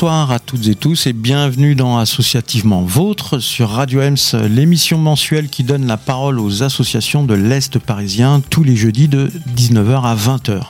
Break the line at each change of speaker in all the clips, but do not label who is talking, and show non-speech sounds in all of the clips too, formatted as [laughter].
Bonsoir à toutes et tous et bienvenue dans Associativement Vôtre sur Radio Ems, l'émission mensuelle qui donne la parole aux associations de l'Est parisien tous les jeudis de 19h à 20h.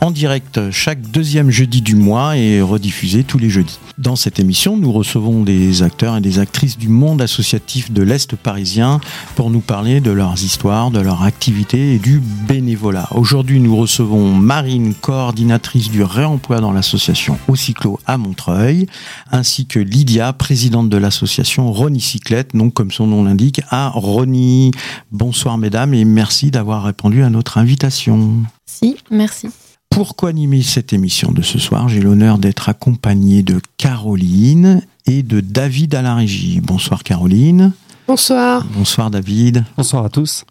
En direct chaque deuxième jeudi du mois et rediffusé tous les jeudis. Dans cette émission, nous recevons des acteurs et des actrices du monde associatif de l'Est parisien pour nous parler de leurs histoires, de leurs activités et du bénévolat. Aujourd'hui, nous recevons Marine, coordinatrice du réemploi dans l'association Au Cyclo à Montreuil, ainsi que Lydia, présidente de l'association Rony Cyclette, donc comme son nom l'indique, à Rony. Bonsoir mesdames et merci d'avoir répondu à notre invitation.
Si, merci.
Pourquoi animer cette émission de ce soir? J'ai l'honneur d'être accompagné de Caroline et de David à la régie. Bonsoir Caroline.
Bonsoir.
Bonsoir David.
Bonsoir à tous.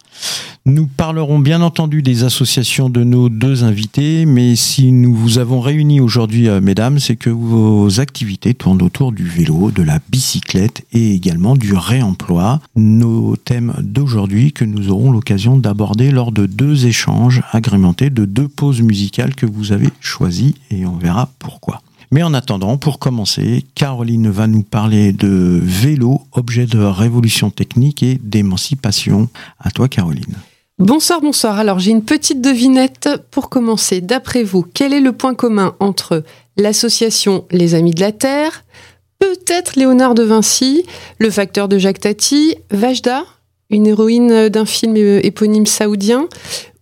Nous parlerons bien entendu des associations de nos deux invités, mais si nous vous avons réunis aujourd'hui, euh, mesdames, c'est que vos activités tournent autour du vélo, de la bicyclette et également du réemploi. Nos thèmes d'aujourd'hui que nous aurons l'occasion d'aborder lors de deux échanges agrémentés de deux pauses musicales que vous avez choisies et on verra pourquoi. Mais en attendant, pour commencer, Caroline va nous parler de vélo, objet de révolution technique et d'émancipation. À toi, Caroline.
Bonsoir, bonsoir. Alors j'ai une petite devinette pour commencer. D'après vous, quel est le point commun entre l'association Les Amis de la Terre, peut-être Léonard de Vinci, le facteur de Jacques Tati, Vajda, une héroïne d'un film éponyme saoudien,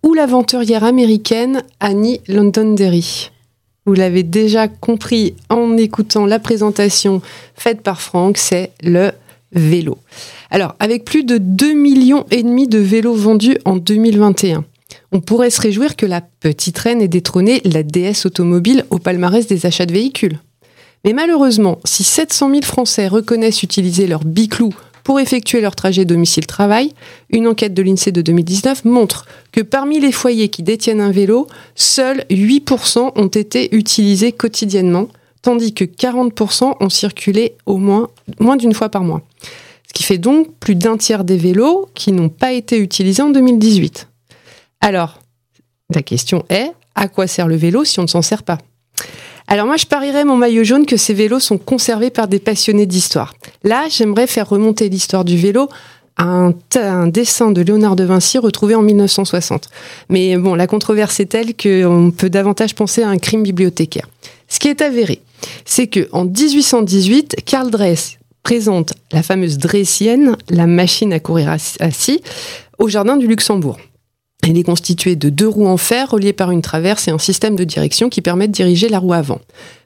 ou l'aventurière américaine Annie Londonderry? Vous l'avez déjà compris en écoutant la présentation faite par Franck, c'est le vélo. Alors, avec plus de 2 millions et demi de vélos vendus en 2021, on pourrait se réjouir que la petite reine ait détrôné la DS automobile au palmarès des achats de véhicules. Mais malheureusement, si 700 000 Français reconnaissent utiliser leur biclou pour effectuer leur trajet domicile-travail, une enquête de l'INSEE de 2019 montre que parmi les foyers qui détiennent un vélo, seuls 8% ont été utilisés quotidiennement, tandis que 40% ont circulé au moins, moins d'une fois par mois. Ce qui fait donc plus d'un tiers des vélos qui n'ont pas été utilisés en 2018. Alors, la question est, à quoi sert le vélo si on ne s'en sert pas? Alors moi, je parierais mon maillot jaune que ces vélos sont conservés par des passionnés d'histoire. Là, j'aimerais faire remonter l'histoire du vélo à un, dessin de Léonard de Vinci retrouvé en 1960. Mais bon, la controverse est telle qu'on peut davantage penser à un crime bibliothécaire. Ce qui est avéré, c'est que en 1818, Karl Dress présente la fameuse Dressienne, la machine à courir assis, au jardin du Luxembourg. Elle est constituée de deux roues en fer reliées par une traverse et un système de direction qui permet de diriger la roue avant.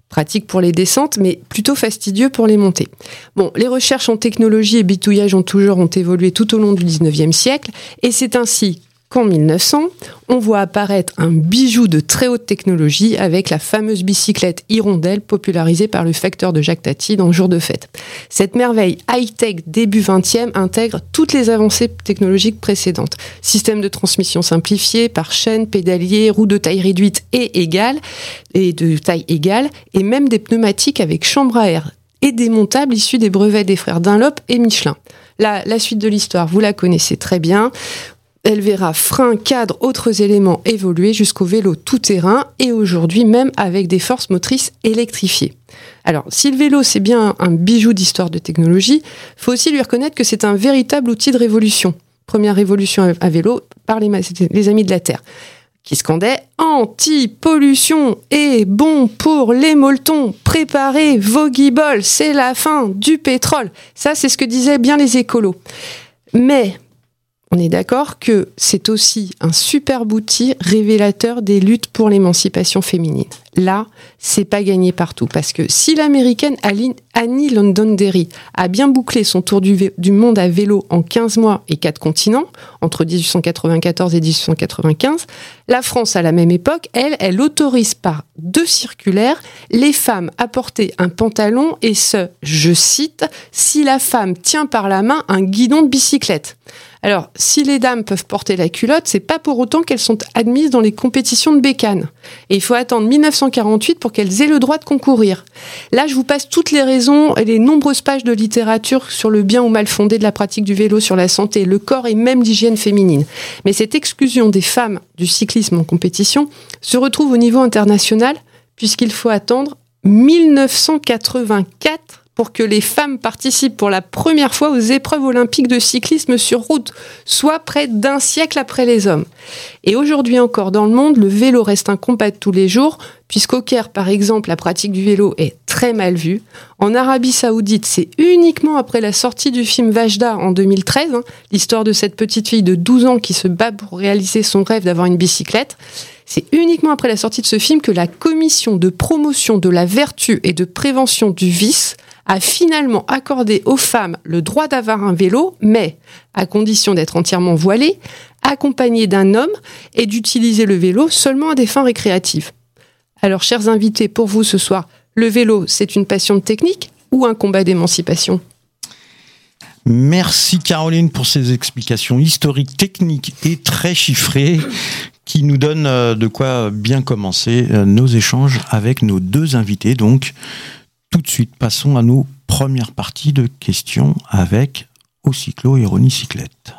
Pratique pour les descentes, mais plutôt fastidieux pour les montées. Bon, les recherches en technologie et bitouillage ont toujours ont évolué tout au long du 19e siècle, et c'est ainsi qu'en 1900, on voit apparaître un bijou de très haute technologie avec la fameuse bicyclette hirondelle popularisée par le facteur de Jacques Tati dans Jour de fête. Cette merveille high-tech début 20e intègre toutes les avancées technologiques précédentes. Système de transmission simplifié par chaîne, pédalier, roues de taille réduite et égale, et de taille égale, et même des pneumatiques avec chambre à air et démontables issus des brevets des frères Dunlop et Michelin. La suite de l'histoire, vous la connaissez très bien. Elle verra frein, cadre, autres éléments évoluer jusqu'au vélo tout-terrain et aujourd'hui même avec des forces motrices électrifiées. Alors, si le vélo c'est bien un bijou d'histoire de technologie, faut aussi lui reconnaître que c'est un véritable outil de révolution. Première révolution à vélo par les, les amis de la Terre qui scandait anti-pollution et bon pour les molletons. Préparez vos guiboles, c'est la fin du pétrole. Ça, c'est ce que disaient bien les écolos. Mais on est d'accord que c'est aussi un superbe outil révélateur des luttes pour l'émancipation féminine. Là, c'est pas gagné partout parce que si l'américaine Annie Londonderry a bien bouclé son tour du, monde à vélo en 15 mois et 4 continents, entre 1894 et 1895, la France à la même époque, elle, elle autorise par deux circulaires les femmes à porter un pantalon et ce, je cite, si la femme tient par la main un guidon de bicyclette. Alors, si les dames peuvent porter la culotte, c'est pas pour autant qu'elles sont admises dans les compétitions de bécane. Et il faut attendre 1948 pour qu'elles aient le droit de concourir. Là, je vous passe toutes les raisons et les nombreuses pages de littérature sur le bien ou mal fondé de la pratique du vélo sur la santé, le corps et même l'hygiène féminine. Mais cette exclusion des femmes du cyclisme en compétition se retrouve au niveau international puisqu'il faut attendre 1984 pour que les femmes participent pour la première fois aux épreuves olympiques de cyclisme sur route, soit près d'un siècle après les hommes. Et aujourd'hui encore dans le monde, le vélo reste un combat de tous les jours, puisqu'au Caire, par exemple, la pratique du vélo est très mal vue. En Arabie Saoudite, c'est uniquement après la sortie du film Vajda en 2013, hein, l'histoire de cette petite fille de 12 ans qui se bat pour réaliser son rêve d'avoir une bicyclette. C'est uniquement après la sortie de ce film que la commission de promotion de la vertu et de prévention du vice a finalement accordé aux femmes le droit d'avoir un vélo, mais à condition d'être entièrement voilées, accompagnées d'un homme et d'utiliser le vélo seulement à des fins récréatives. Alors, chers invités, pour vous ce soir, le vélo, c'est une passion de technique ou un combat d'émancipation?
Merci Caroline pour ces explications historiques, techniques et très chiffrées qui nous donnent euh, de quoi bien commencer euh, nos échanges avec nos deux invités. Donc, tout de suite, passons à nos premières parties de questions avec Ocyclo et Ronnie Cyclette.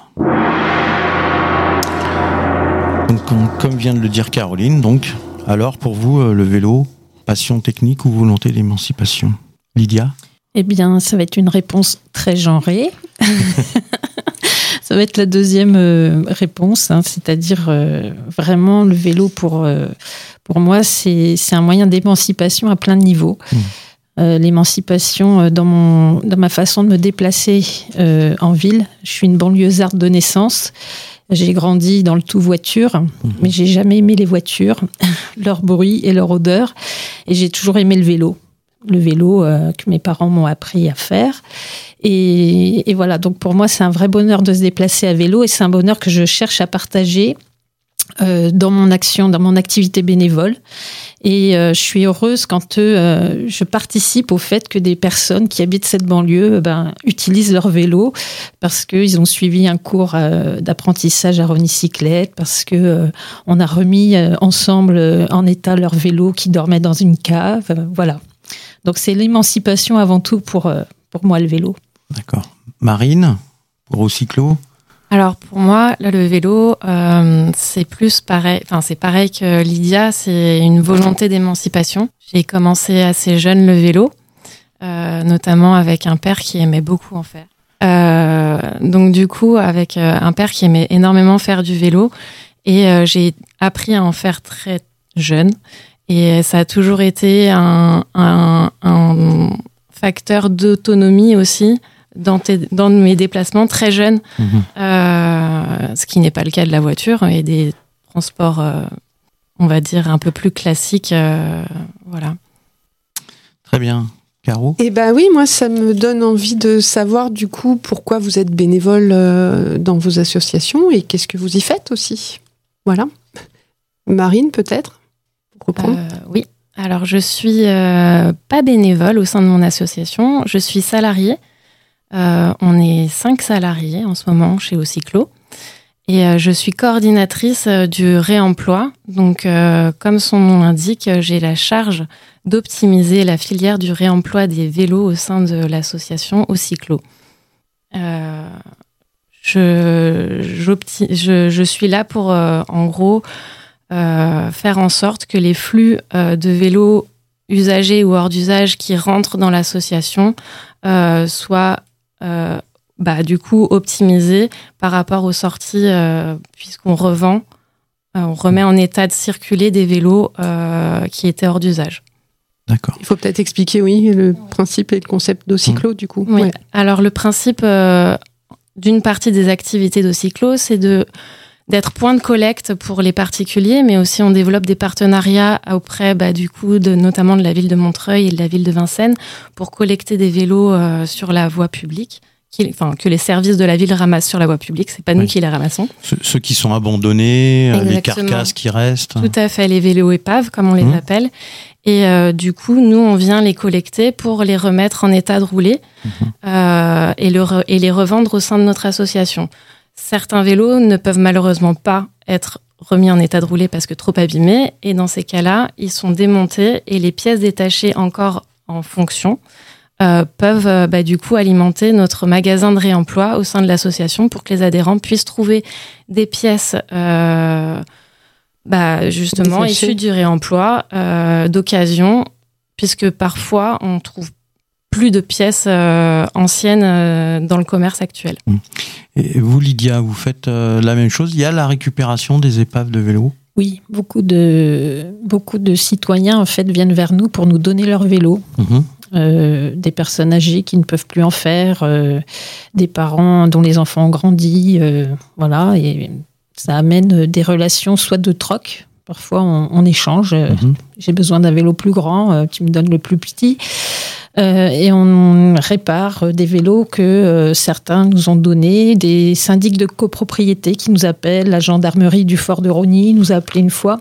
Donc, comme vient de le dire Caroline, donc, alors pour vous, euh, le vélo, passion technique ou volonté d'émancipation? Lydia?
Eh bien, ça va être une réponse très genrée. [laughs] ça va être la deuxième euh, réponse, hein, c'est-à-dire euh, vraiment le vélo pour, pour moi, c'est un moyen d'émancipation à plein de niveaux. Mmh. Euh, l'émancipation euh, dans, mon, dans ma façon de me déplacer euh, en ville. Je suis une banlieusarde de naissance. J'ai grandi dans le tout voiture, mhm. mais j'ai jamais aimé les voitures, [laughs] leur bruit et leur odeur. Et j'ai toujours aimé le vélo. Le vélo que mes parents m'ont appris à faire. Et, et voilà, donc pour moi, c'est un vrai bonheur de se déplacer à vélo et c'est un bonheur que je cherche à partager euh, dans mon action, dans mon activité bénévole. Et euh, je suis heureuse quand euh, je participe au fait que des personnes qui habitent cette banlieue ben, utilisent leur vélo parce qu'ils ont suivi un cours d'apprentissage à renicyclette, parce que on a remis ensemble en état leur vélo qui dormait dans une cave. voilà. Donc c'est l'émancipation avant tout pour, pour moi le vélo.
D'accord. Marine, pour cyclo
alors pour moi, le vélo, euh, c'est plus pareil. Enfin, c'est pareil que Lydia. C'est une volonté d'émancipation. J'ai commencé assez jeune le vélo, euh, notamment avec un père qui aimait beaucoup en faire. Euh, donc du coup, avec un père qui aimait énormément faire du vélo, et j'ai appris à en faire très jeune. Et ça a toujours été un facteur d'autonomie aussi dans, dans mes déplacements très jeunes, mhm. euh, ce qui n'est pas le cas de la voiture et des transports, euh, on va dire, un peu plus classiques. Euh, voilà.
Très bien. Caro?
Eh ben oui, moi, ça me donne envie de savoir du coup pourquoi vous êtes bénévole dans vos associations et qu'est-ce que vous y faites aussi. Voilà. Marine, peut-être
Oui. Alors, je suis pas bénévole au sein de mon association. Je suis salariée euh, on est cinq salariés en ce moment chez Ocyclo. Et euh, je suis coordinatrice euh, du réemploi. Donc, comme son nom l'indique, j'ai la charge d'optimiser la filière du réemploi des vélos au sein de l'association Ocyclo. Je, suis là pour, en gros, faire en sorte que les flux de vélos usagés ou hors d'usage qui rentrent dans l'association soient bah, du coup optimiser par rapport aux sorties, euh, puisqu'on revend, euh, on remet en état de circuler des vélos qui étaient hors d'usage.
D'accord. Il faut peut-être expliquer, oui, le principe et le concept d'Ocyclo, mmh. du coup.
Oui. Alors, le principe d'une partie des activités d'Ocyclo, c'est de d'être point de collecte pour les particuliers, mais aussi on développe des partenariats auprès, bah, du coup, de, notamment de la ville de Montreuil et de la ville de Vincennes, pour collecter des vélos euh, sur la voie publique. Qui, enfin, que les services de la ville ramassent sur la voie publique, c'est pas nous qui les ramassons.
ceux qui sont abandonnés, euh, les carcasses qui restent.
Tout à fait, les vélos épaves, comme on les mmh. appelle. Et euh, du coup, nous, on vient les collecter pour les remettre en état de rouler mmh. euh, et, le et les revendre au sein de notre association. Certains vélos ne peuvent malheureusement pas être remis en état de rouler parce que trop abîmés. Et dans ces cas-là, ils sont démontés et les pièces détachées encore en fonction euh, peuvent euh, bah, du coup alimenter notre magasin de réemploi au sein de l'association pour que les adhérents puissent trouver des pièces euh, bah, justement issues du réemploi d'occasion puisque parfois on trouve plus de pièces anciennes dans le commerce actuel.
Mmh. Et vous, Lydia, vous faites la même chose Il y a la récupération des épaves de vélo
oui, beaucoup de, beaucoup de citoyens en fait viennent vers nous pour nous donner leur vélo. Mmh. Euh, des personnes âgées qui ne peuvent plus en faire, euh, des parents dont les enfants ont grandi, euh, voilà, et ça amène des relations soit de troc, parfois on, échange, mhm. j'ai besoin d'un vélo plus grand, tu me donnes le plus petit, et on répare des vélos que certains nous ont donnés, des syndics de copropriété qui nous appellent, la gendarmerie du fort de Rony nous a appelé une fois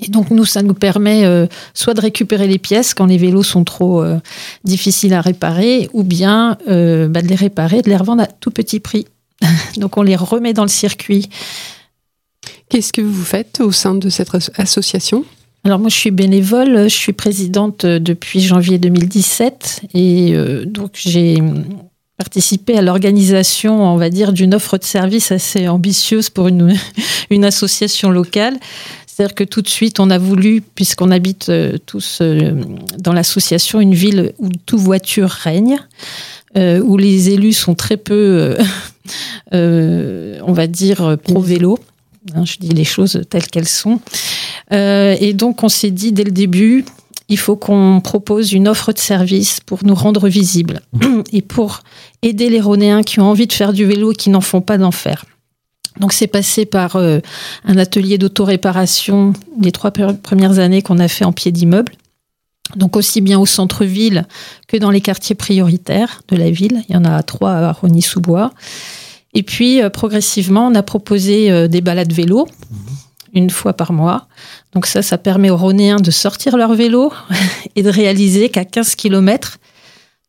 et donc nous, ça nous permet euh, soit de récupérer les pièces quand les vélos sont trop euh, difficiles à réparer, ou bien euh, bah, de les réparer, de les revendre à tout petit prix. [laughs] donc on les remet dans le circuit.
Qu'est-ce que vous faites au sein de cette association?
Alors moi je suis bénévole, je suis présidente depuis janvier 2017 et donc j'ai participé à l'organisation, on va dire, d'une offre de service assez ambitieuse pour une, [laughs] une association locale. C'est-à-dire que tout de suite, on a voulu, puisqu'on habite euh, tous euh, dans l'association, une ville où tout voiture règne, euh, où les élus sont très peu, [laughs] on va dire, pro-vélo. Hein, je dis les choses telles qu'elles sont. et donc, on s'est dit dès le début, il faut qu'on propose une offre de service pour nous rendre visibles [clears throat] et pour aider les Ronéens qui ont envie de faire du vélo et qui n'en font pas d'en faire. Donc c'est passé par euh, un atelier d'autoréparation les trois premières années qu'on a fait en pied d'immeuble. Donc aussi bien au centre-ville que dans les quartiers prioritaires de la ville. Il y en a trois à Rony-sous-Bois. Et puis euh, progressivement, on a proposé euh, des balades vélo une fois par mois. Donc ça, ça permet aux Ronéens de sortir leur vélo [laughs] et de réaliser qu'à 15 km,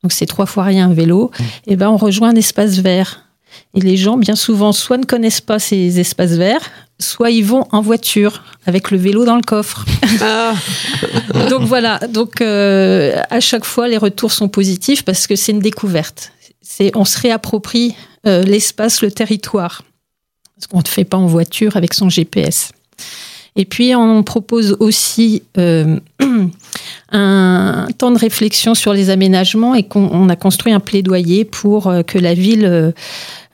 donc c'est trois fois rien un vélo, mmh. et eh ben on rejoint un espace vert et les gens, bien souvent, soit ne connaissent pas ces espaces verts, soit ils vont en voiture avec le vélo dans le coffre. Ah. [laughs] donc voilà, donc euh, à chaque fois les retours sont positifs parce que c'est une découverte. C'est on se réapproprie euh, l'espace, le territoire. Parce qu'on ne fait pas en voiture avec son GPS. Et puis on propose aussi euh, [clears throat] un temps de réflexion sur les aménagements et qu'on a construit un plaidoyer pour que la ville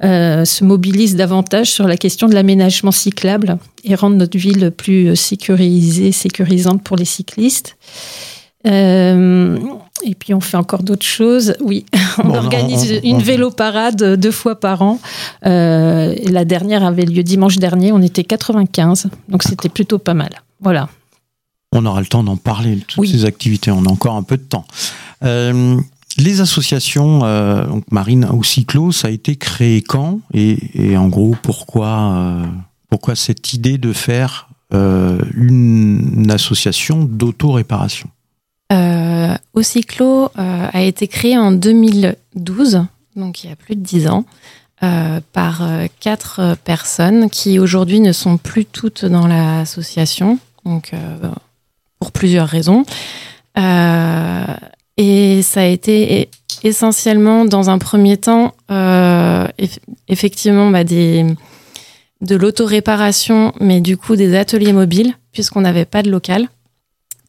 euh, se mobilise davantage sur la question de l'aménagement cyclable et rendre notre ville plus sécurisée, sécurisante pour les cyclistes. Euh, et puis on fait encore d'autres choses. Oui, [laughs] on organise une vélo parade deux fois par an. Euh, et la dernière avait lieu dimanche dernier. On était 95, donc c'était plutôt pas mal. Voilà.
On aura le temps d'en parler toutes ces activités. On a encore un peu de temps. Euh, les associations, euh, donc Marine ou Cyclo, ça a été créé quand? Et, en gros, pourquoi, pourquoi cette idée de faire une, association d'auto-réparation?
Au Cyclo a été créé en 2012, donc il y a plus de dix ans, par quatre personnes qui aujourd'hui ne sont plus toutes dans l'association, donc pour plusieurs raisons. Et ça a été essentiellement, dans un premier temps, euh, effectivement, bah, des, de l'autoréparation, mais du coup des ateliers mobiles, puisqu'on n'avait pas de local.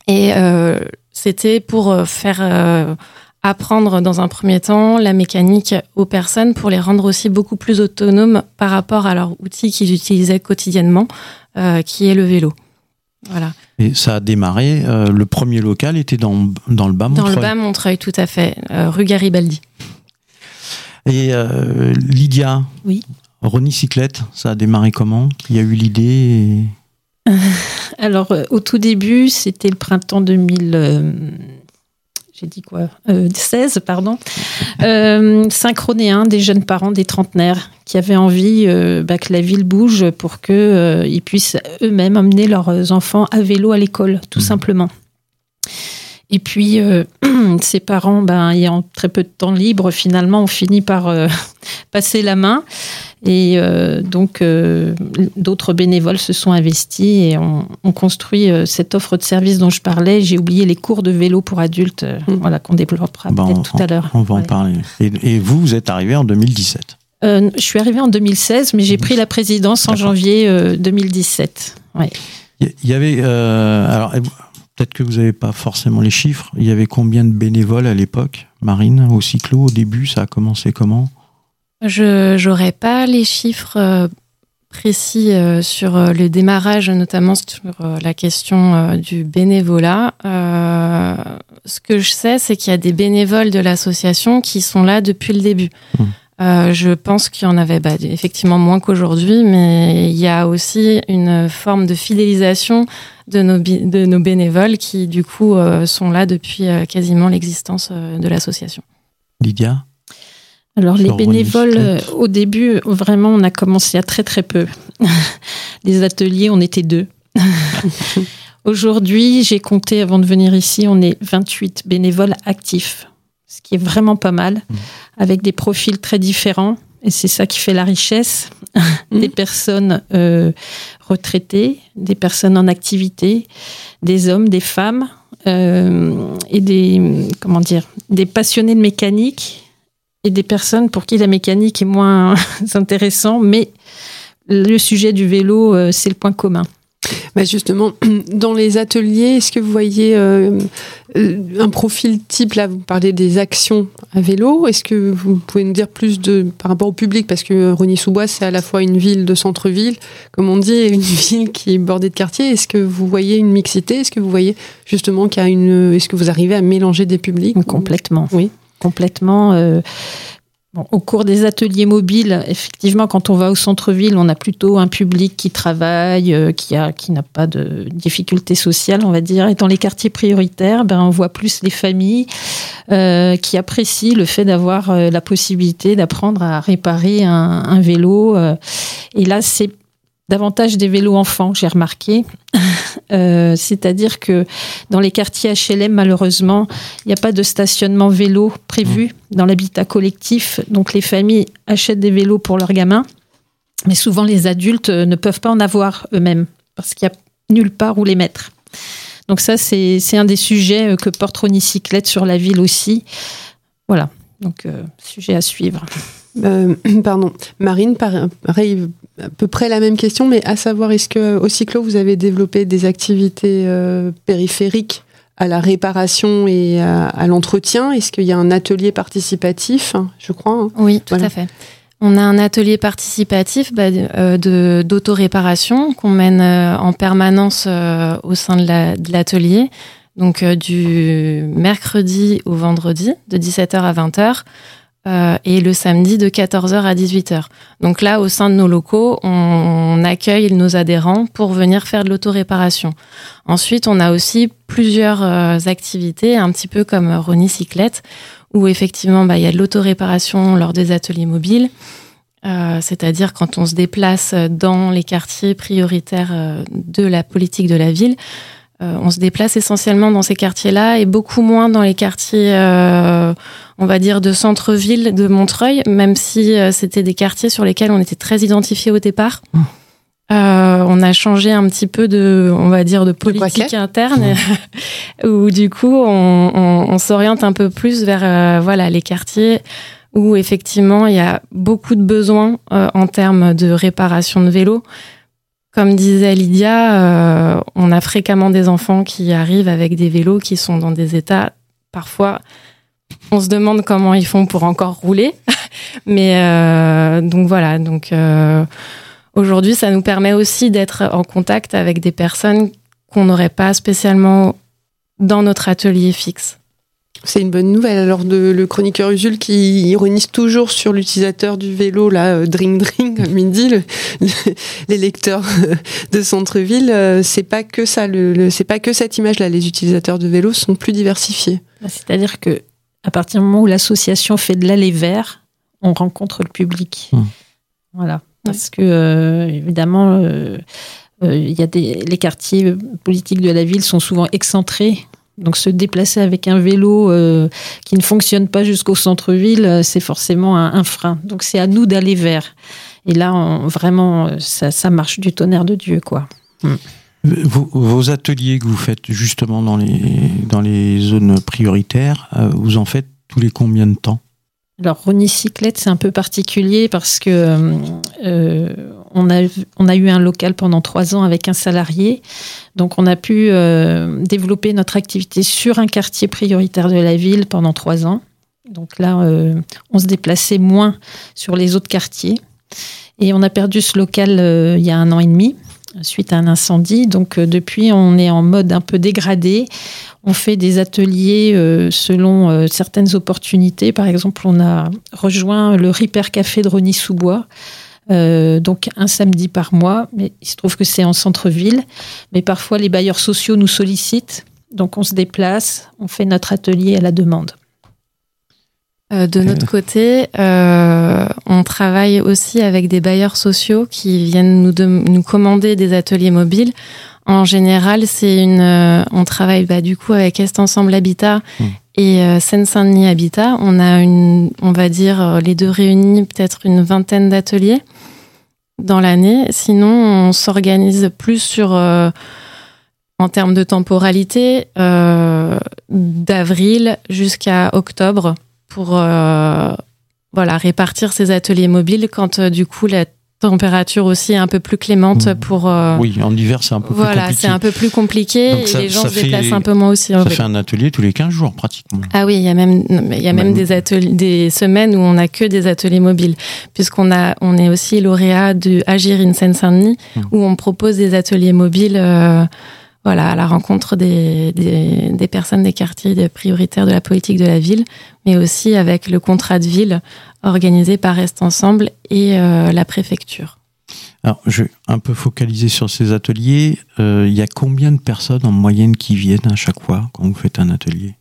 Et euh, c'était pour euh, faire euh, apprendre dans un premier temps la mécanique aux personnes pour les rendre aussi beaucoup plus autonomes par rapport à leur outil qu'ils utilisaient quotidiennement, euh, qui est le vélo. Voilà.
Et ça a démarré, euh, le premier local était dans, dans le bas Montreuil.
Dans le bas Montreuil, tout à fait, euh, rue Garibaldi.
Et euh, Lydia
Oui.
Ronnie Cyclette, ça a démarré comment? Il y a eu l'idée [laughs]
Alors, au tout début, c'était le printemps 2000 j'ai dit quoi 16, pardon. [laughs] Euh, des jeunes parents, des trentenaires qui avaient envie euh, bah, que la ville bouge pour qu'ils euh, puissent eux-mêmes emmener leurs enfants à vélo à l'école, tout mmh. simplement. Et puis, euh, [clears throat] ses parents, ben, ayant très peu de temps libre, finalement, ont fini par [laughs] passer la main. Et euh, donc, euh, d'autres bénévoles se sont investis et ont, construit euh, cette offre de service dont je parlais. J'ai oublié les cours de vélo pour adultes, mm. voilà, qu'on développera peut-être tout à l'heure.
On va en parler. Et, vous, vous êtes arrivé en 2017
Je suis arrivé en 2016, mais j'ai pris la présidence en janvier 2017.
Il y avait. alors, peut-être que vous n'avez pas forcément les chiffres. Il y avait combien de bénévoles à l'époque, Marine, au cyclo Au début, ça a commencé comment?
Je n'aurais pas les chiffres euh, précis euh, sur euh, le démarrage, notamment sur la question du bénévolat. ce que je sais, c'est qu'il y a des bénévoles de l'association qui sont là depuis le début. Mmh. Euh, je pense qu'il y en avait bah, effectivement moins qu'aujourd'hui, mais il y a aussi une forme de fidélisation de nos, de nos bénévoles qui, du coup, euh, sont là depuis euh, quasiment l'existence de l'association.
Lydia?
Alors les bénévoles, au début, vraiment, on a commencé à très très peu. [laughs] les ateliers, on était deux. [laughs] Aujourd'hui, j'ai compté avant de venir ici, on est 28 bénévoles actifs ce qui est vraiment pas mal, mmh. avec des profils très différents. Et c'est ça qui fait la richesse mmh. des personnes euh, retraitées, des personnes en activité, des hommes, des femmes euh, et des comment dire, des passionnés de mécanique et des personnes pour qui la mécanique est moins [laughs] intéressant, mais le sujet du vélo, euh, c'est le point commun.
Bah justement, [clears throat] dans les ateliers, est-ce que vous voyez euh, euh, un profil type Là, vous parlez des actions à vélo. Est-ce que vous pouvez nous dire plus de par rapport au public? Parce que Rony-sous-Bois, c'est à la fois une ville de centre-ville, comme on dit, et une [laughs] ville qui est bordée de quartiers. Est-ce que vous voyez une mixité? Est-ce que vous voyez justement qu'il y a une. Est-ce que vous arrivez à mélanger des publics?
Complètement.
Oui.
Complètement. Euh, au cours des ateliers mobiles, effectivement, quand on va au centre-ville, on a plutôt un public qui travaille, euh, qui a, qui n'a pas de difficultés sociales, on va dire. Et dans les quartiers prioritaires, ben, on voit plus les familles euh, qui apprécient le fait d'avoir euh, la possibilité d'apprendre à réparer un, un vélo. et là, c'est davantage des vélos enfants, j'ai remarqué. [laughs] Euh, c'est-à-dire que dans les quartiers HLM, malheureusement, il n'y a pas de stationnement vélo prévu mmh. dans l'habitat collectif. Donc les familles achètent des vélos pour leurs gamins, mais souvent les adultes ne peuvent pas en avoir eux-mêmes parce qu'il n'y a nulle part où les mettre. Donc ça, c'est un des sujets que porte Ronicyclette sur la ville aussi. Voilà, donc euh, sujet à suivre.
Euh, [clears throat] pardon, Marine, pareil, à peu près la même question, mais à savoir, est-ce que au cyclo, vous avez développé des activités euh, périphériques à la réparation et à, l'entretien? Est-ce qu'il y a un atelier participatif, je crois hein?
Oui, tout à fait. On a un atelier participatif bah, euh, d'autoréparation qu'on mène en permanence au sein de l'atelier. donc du mercredi au vendredi, de 17h à 20h. Euh, et le samedi de 14h à 18h. Donc là, au sein de nos locaux, on, accueille nos adhérents pour venir faire de l'autoréparation. Ensuite, on a aussi plusieurs euh, activités, un petit peu comme Ronnie Cyclette, où effectivement, bah, il y a de l'autoréparation lors des ateliers mobiles. Euh, c'est-à-dire quand on se déplace dans les quartiers prioritaires de la politique de la ville, euh, on se déplace essentiellement dans ces quartiers-là et beaucoup moins dans les quartiers, euh, on va dire, de centre-ville de Montreuil, même si euh, c'était des quartiers sur lesquels on était très identifiés au départ. Mmh. on a changé un petit peu de, on va dire, de politique interne, mmh. [laughs] où du coup, on, s'oriente un peu plus vers, voilà, les quartiers où effectivement il y a beaucoup de besoins en termes de réparation de vélos. Comme disait Lydia, euh, on a fréquemment des enfants qui arrivent avec des vélos qui sont dans des états parfois. On se demande comment ils font pour encore rouler, [laughs] mais euh, donc voilà. Donc euh, aujourd'hui, ça nous permet aussi d'être en contact avec des personnes qu'on n'aurait pas spécialement dans notre atelier fixe.
C'est une bonne nouvelle. Alors, de, le chroniqueur Usul qui ironise toujours sur l'utilisateur du vélo, là, euh, dring dring, comme il dit, les lecteurs de centre-ville, euh, c'est pas que ça, le, c'est pas que cette image-là. Les utilisateurs de vélo sont plus diversifiés.
Bah, c'est-à-dire que à partir du moment où l'association fait de l'aller vert, on rencontre le public. Mmh. Voilà. Parce que, euh, évidemment, il y a des, les quartiers politiques de la ville sont souvent excentrés donc se déplacer avec un vélo euh, qui ne fonctionne pas jusqu'au centre-ville, euh, c'est forcément un, frein. Donc c'est à nous d'aller vers. Et là, vraiment, euh, ça, marche du tonnerre de Dieu, quoi.
Mm. Vos, ateliers que vous faites justement dans les, dans les zones prioritaires, vous en faites tous les combien de temps?
Alors Cyclette, c'est un peu particulier parce que on a, eu un local pendant trois ans avec un salarié. Donc, on a pu euh, développer notre activité sur un quartier prioritaire de la ville pendant trois ans. Donc là, euh, on se déplaçait moins sur les autres quartiers. Et on a perdu ce local euh, il y a un an et demi suite à un incendie. Donc depuis, on est en mode un peu dégradé. On fait des ateliers selon certaines opportunités. Par exemple, on a rejoint le Ripper Café de Rony-sous-Bois euh, donc un samedi par mois, mais il se trouve que c'est en centre-ville. Mais parfois, les bailleurs sociaux nous sollicitent, donc on se déplace, on fait notre atelier à la demande.
Euh, de notre côté, euh, on travaille aussi avec des bailleurs sociaux qui viennent nous, nous commander des ateliers mobiles. En général, c'est une, on travaille bah, du coup avec Est Ensemble Habitat mmh. et Seine-Saint-Denis Habitat. On a une, on va dire les deux réunis, peut-être une vingtaine d'ateliers dans l'année. Sinon, on s'organise plus sur, euh, en termes de temporalité, euh, d'avril jusqu'à octobre pour euh, voilà, répartir ces ateliers mobiles quand du coup la température aussi un peu plus clémente mmh. pour.
Euh, oui, en hiver, c'est un peu
voilà,
plus compliqué.
c'est un peu plus compliqué et les gens se déplacent un peu moins aussi.
Ça fait un atelier tous les 15 jours pratiquement.
Ah oui, il y a même, il y a même, des, ateliers, des semaines où on n'a que des ateliers mobiles, puisqu'on a, on est aussi lauréat du Agir in Seine-Saint-Denis, mmh. où on propose des ateliers mobiles. Euh, voilà, à la rencontre des, des, des, personnes des quartiers prioritaires de la politique de la ville, mais aussi avec le contrat de ville organisé par Reste Ensemble et euh, la préfecture.
Alors, je vais un peu focaliser sur ces ateliers. Euh, il y a combien de personnes en moyenne qui viennent à chaque fois quand vous faites un atelier?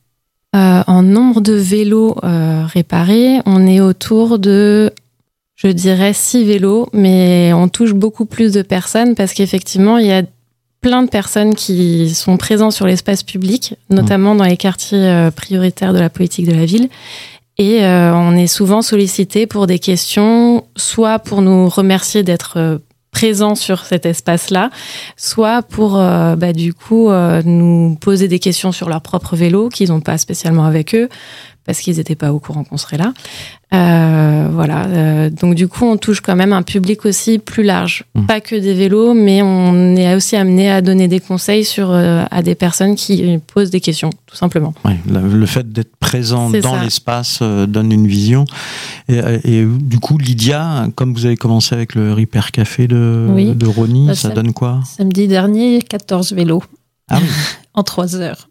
Euh, En nombre de vélos réparés, on est autour de, je dirais, six vélos, mais on touche beaucoup plus de personnes parce qu'effectivement, il y a plein de personnes qui sont présentes sur l'espace public, notamment dans les quartiers euh, prioritaires de la politique de la ville. Et euh, on est souvent sollicité pour des questions, soit pour nous remercier d'être euh, présents sur cet espace-là, soit pour bah, du coup nous poser des questions sur leur propre vélo qu'ils n'ont pas spécialement avec eux, parce qu'ils n'étaient pas au courant qu'on serait là. Euh, voilà. Euh, donc du coup, on touche quand même un public aussi plus large, mmh. pas que des vélos, mais on est aussi amené à donner des conseils sur euh, à des personnes qui posent des questions, tout simplement.
le fait d'être présent dans l'espace donne une vision. Et, du coup, Lydia, comme vous avez commencé avec le Repair Café de, de Rony, ça donne quoi?
Samedi dernier, 14 vélos. Ah [laughs] en 3 heures.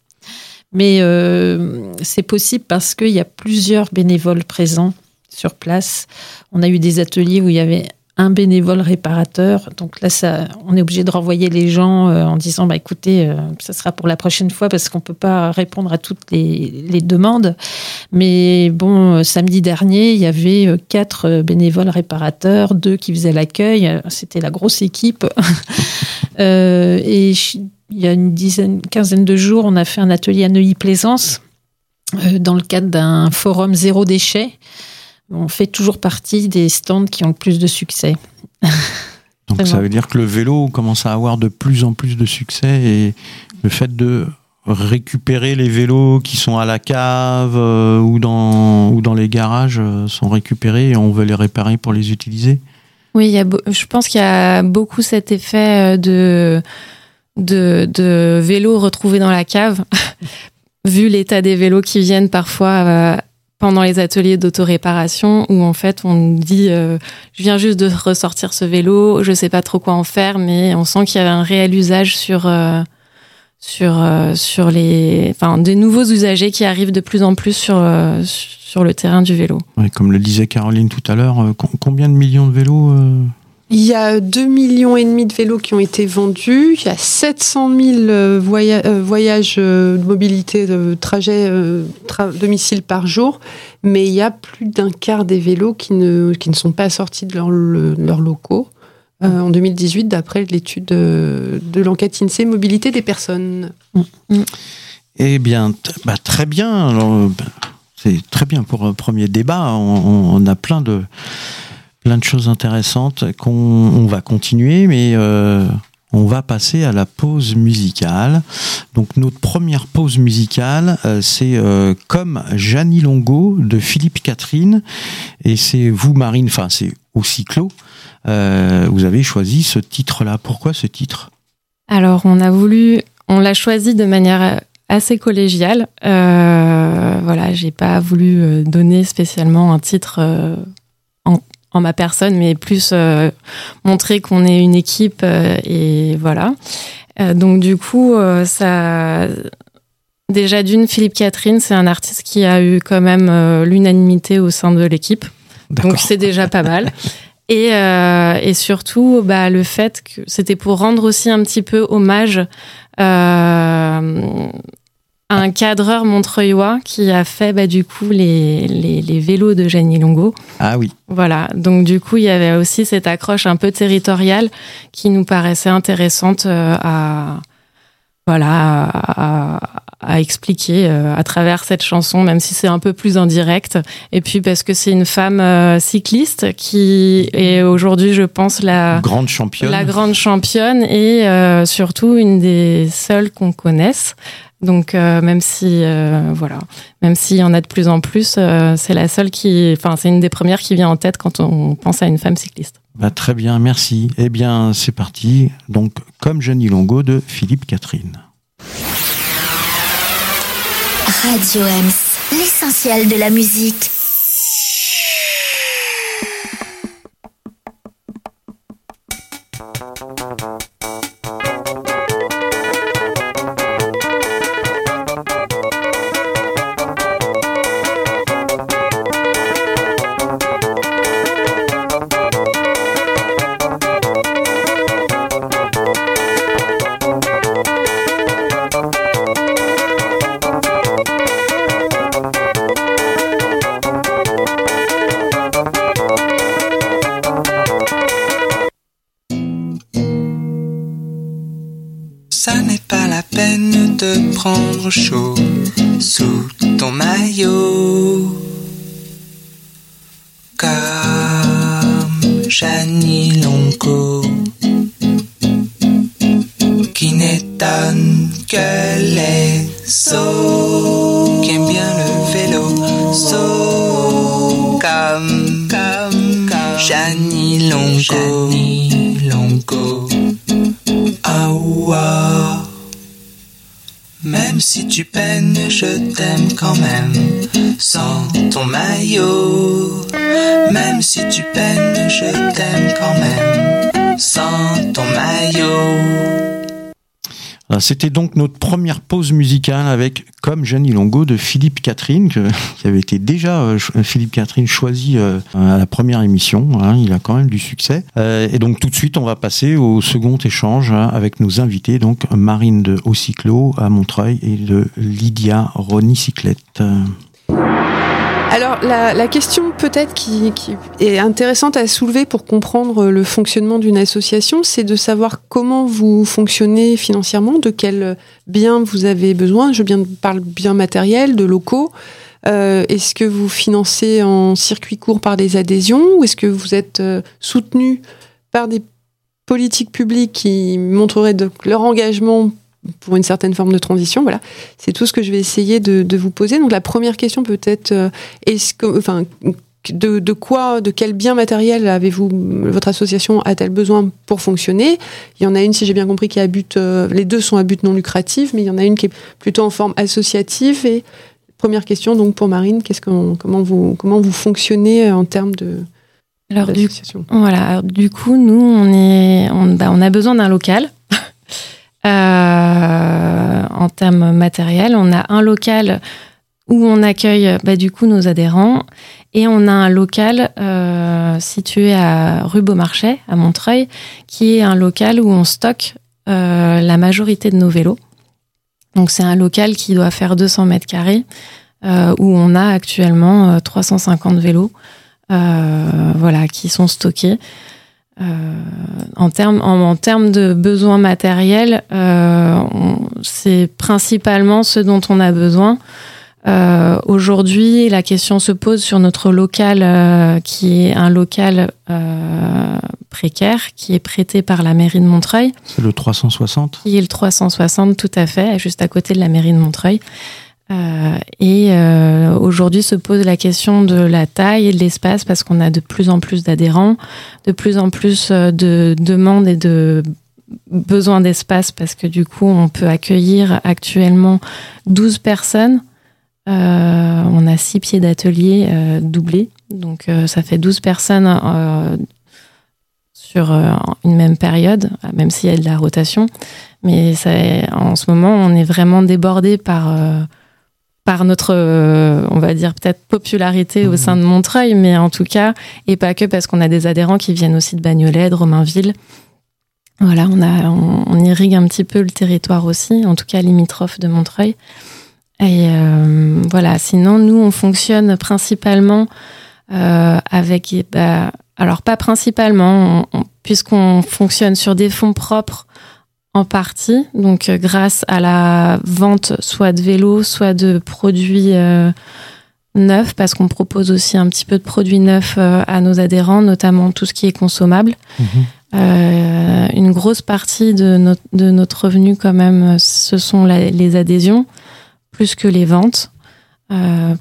Mais euh, c'est possible parce qu'il y a plusieurs bénévoles présents sur place. On a eu des ateliers où il y avait un bénévole réparateur. Donc là, ça, on est obligé de renvoyer les gens euh, en disant bah, écoutez, euh, ça sera pour la prochaine fois parce qu'on ne peut pas répondre à toutes les, demandes. Mais bon, samedi dernier, il y avait quatre bénévoles réparateurs, deux qui faisaient l'accueil. C'était la grosse équipe. [laughs] et il y a une dizaine, quinzaine de jours, on a fait un atelier à Neuilly-Plaisance euh, dans le cadre d'un forum zéro déchet. On fait toujours partie des stands qui ont le plus de succès. [laughs]
Donc ça veut dire que le vélo commence à avoir de plus en plus de succès et le fait de récupérer les vélos qui sont à la cave euh, ou, dans, ou dans les garages euh, sont récupérés et on veut les réparer pour les utiliser.
Oui, il y a je pense qu'il y a beaucoup cet effet de de, de vélos retrouvés dans la cave, [laughs] vu l'état des vélos qui viennent parfois euh, pendant les ateliers d'autoréparation, où en fait on dit euh, je viens juste de ressortir ce vélo, je sais pas trop quoi en faire, mais on sent qu'il y a un réel usage sur euh, sur sur les enfin des nouveaux usagers qui arrivent de plus en plus sur sur le terrain du vélo.
comme le disait Caroline tout à l'heure, combien de millions de vélos
il y a 2,5 millions et demi de vélos qui ont été vendus. Il y a 700 000 euh, euh, voyages euh, de mobilité, de trajet domicile par jour. Mais il y a plus d'un quart des vélos qui ne, sont pas sortis de leurs locaux en 2018, d'après l'étude de, l'enquête INSEE Mobilité des personnes.
Eh bien, bah, très bien. C'est très bien pour un premier débat. on a plein de plein de choses intéressantes qu'on va continuer, mais euh, on va passer à la pause musicale. Donc notre première pause musicale, euh, c'est euh, comme Jeannie Longo de Philippe Catherine, et c'est vous Marine, enfin c'est au cyclo. vous avez choisi ce titre-là. Pourquoi ce titre?
Alors, on a voulu, on l'a choisi de manière assez collégiale. Voilà, j'ai pas voulu donner spécialement un titre en, ma personne, mais plus montrer qu'on est une équipe et voilà. donc du coup, ça, Déjà d'une, Philippe Catherine, c'est un artiste qui a eu quand même euh, l'unanimité au sein de l'équipe. Donc c'est déjà pas mal. [laughs] Et, euh, et surtout, bah, le fait que c'était pour rendre aussi un petit peu hommage euh, à un cadreur montreuillois qui a fait bah, du coup les, les, les vélos de Jenny Longo.
Ah oui.
Voilà. Donc du coup, il y avait aussi cette accroche un peu territoriale qui nous paraissait intéressante à voilà à, à expliquer euh, à travers cette chanson, même si c'est un peu plus indirect. Et puis parce que c'est une femme euh, cycliste qui est aujourd'hui, je pense, la
grande championne,
la grande championne et euh, surtout une des seules qu'on connaisse. Donc même si voilà, même s'il y en a de plus en plus, c'est la seule qui, enfin c'est une des premières qui vient en tête quand on pense à une femme cycliste.
Bah, très bien, merci. Eh bien, c'est parti. Donc, comme Jenny Longo de Philippe Catherine.
Radio Ems, l'essentiel de la musique.
Chaud sous ton maillot. Comme Janie Longo, qui n'étonne que les sauts, qui aime bien le vélo, saut comme, comme, comme Longo. Longo. Même si tu peines, je t'aime quand même. Sans ton maillot. Même si tu peines, je t'aime quand même. Sans ton maillot.
C'était donc notre première pause musicale avec Comme Jenny Longo de Philippe Catherine, [laughs] qui avait été déjà euh, Philippe Catherine choisi euh, à la première émission. Hein, il a quand même du succès. Euh, et donc tout de suite, on va passer au second échange hein, avec nos invités, donc Marine de Haucyclo à Montreuil et de Lydia Rony Cyclette.
Alors la, question peut-être qui, est intéressante à soulever pour comprendre le fonctionnement d'une association, c'est de savoir comment vous fonctionnez financièrement, de quels biens vous avez besoin. Je parle bien matériel, de locaux. Euh, est-ce que vous financez en circuit court par des adhésions ou est-ce que vous êtes euh, soutenu par des politiques publiques qui montreraient leur engagement pour une certaine forme de transition. Voilà, c'est tout ce que je vais essayer de, vous poser. Donc la première question peut-être, euh, est-ce que, enfin, de, quoi, de quel bien matériel avez-vous, votre association a-t-elle besoin pour fonctionner? Il y en a une, si j'ai bien compris, qui a but, euh, les deux sont à but non lucratif, mais il y en a une qui est plutôt en forme associative. Et première question donc pour Marine, qu'est-ce que, comment vous, comment vous fonctionnez en termes de
alors du, voilà, du coup, nous, on, est, on, bah, on a besoin d'un local. Euh, en termes matériels, on a un local où on accueille bah, du coup nos adhérents et on a un local euh, situé à rue Beaumarchais, à Montreuil, qui est un local où on stocke euh, la majorité de nos vélos. Donc c'est un local qui doit faire 200 mètres carrés, où on a actuellement 350 vélos, voilà, qui sont stockés. Euh, en termes en, termes de besoins matériels, euh, c'est principalement ce dont on a besoin. Euh, Aujourd'hui, la question se pose sur notre local, euh, qui est un local euh, précaire, qui est prêté par la mairie de Montreuil.
C'est le 360
Qui est le 360, tout à fait, juste à côté de la mairie de Montreuil. Euh, et euh, aujourd'hui se pose la question de la taille et de l'espace parce qu'on a de plus en plus d'adhérents, de plus en plus euh, de demandes et de besoins d'espace parce que du coup on peut accueillir actuellement 12 personnes. Euh, on a 6 pieds d'atelier euh, doublés, donc euh, ça fait 12 personnes sur une même période, même s'il y a de la rotation. Mais ça, en ce moment, on est vraiment débordé par par notre, euh, on va dire peut-être popularité au
Mhm.
sein de Montreuil, mais en tout cas, et pas que parce qu'on a des adhérents qui viennent aussi de Bagnolet, de Romainville. Voilà, on, a, on, on irrigue un petit peu le territoire aussi, en tout cas limitrophe de Montreuil. Et euh, voilà, sinon, nous, on fonctionne principalement euh, avec, bah, alors pas principalement, on- on- puisqu'on fonctionne sur des fonds propres en partie, donc euh, grâce à la vente soit de vélos, soit de produits euh, neufs, parce qu'on propose aussi un petit peu de produits neufs euh, à nos adhérents, notamment tout ce qui est consommable.
Mhm.
Euh, une grosse partie de notre, de notre revenu, quand même, ce sont la- les adhésions, plus que les ventes,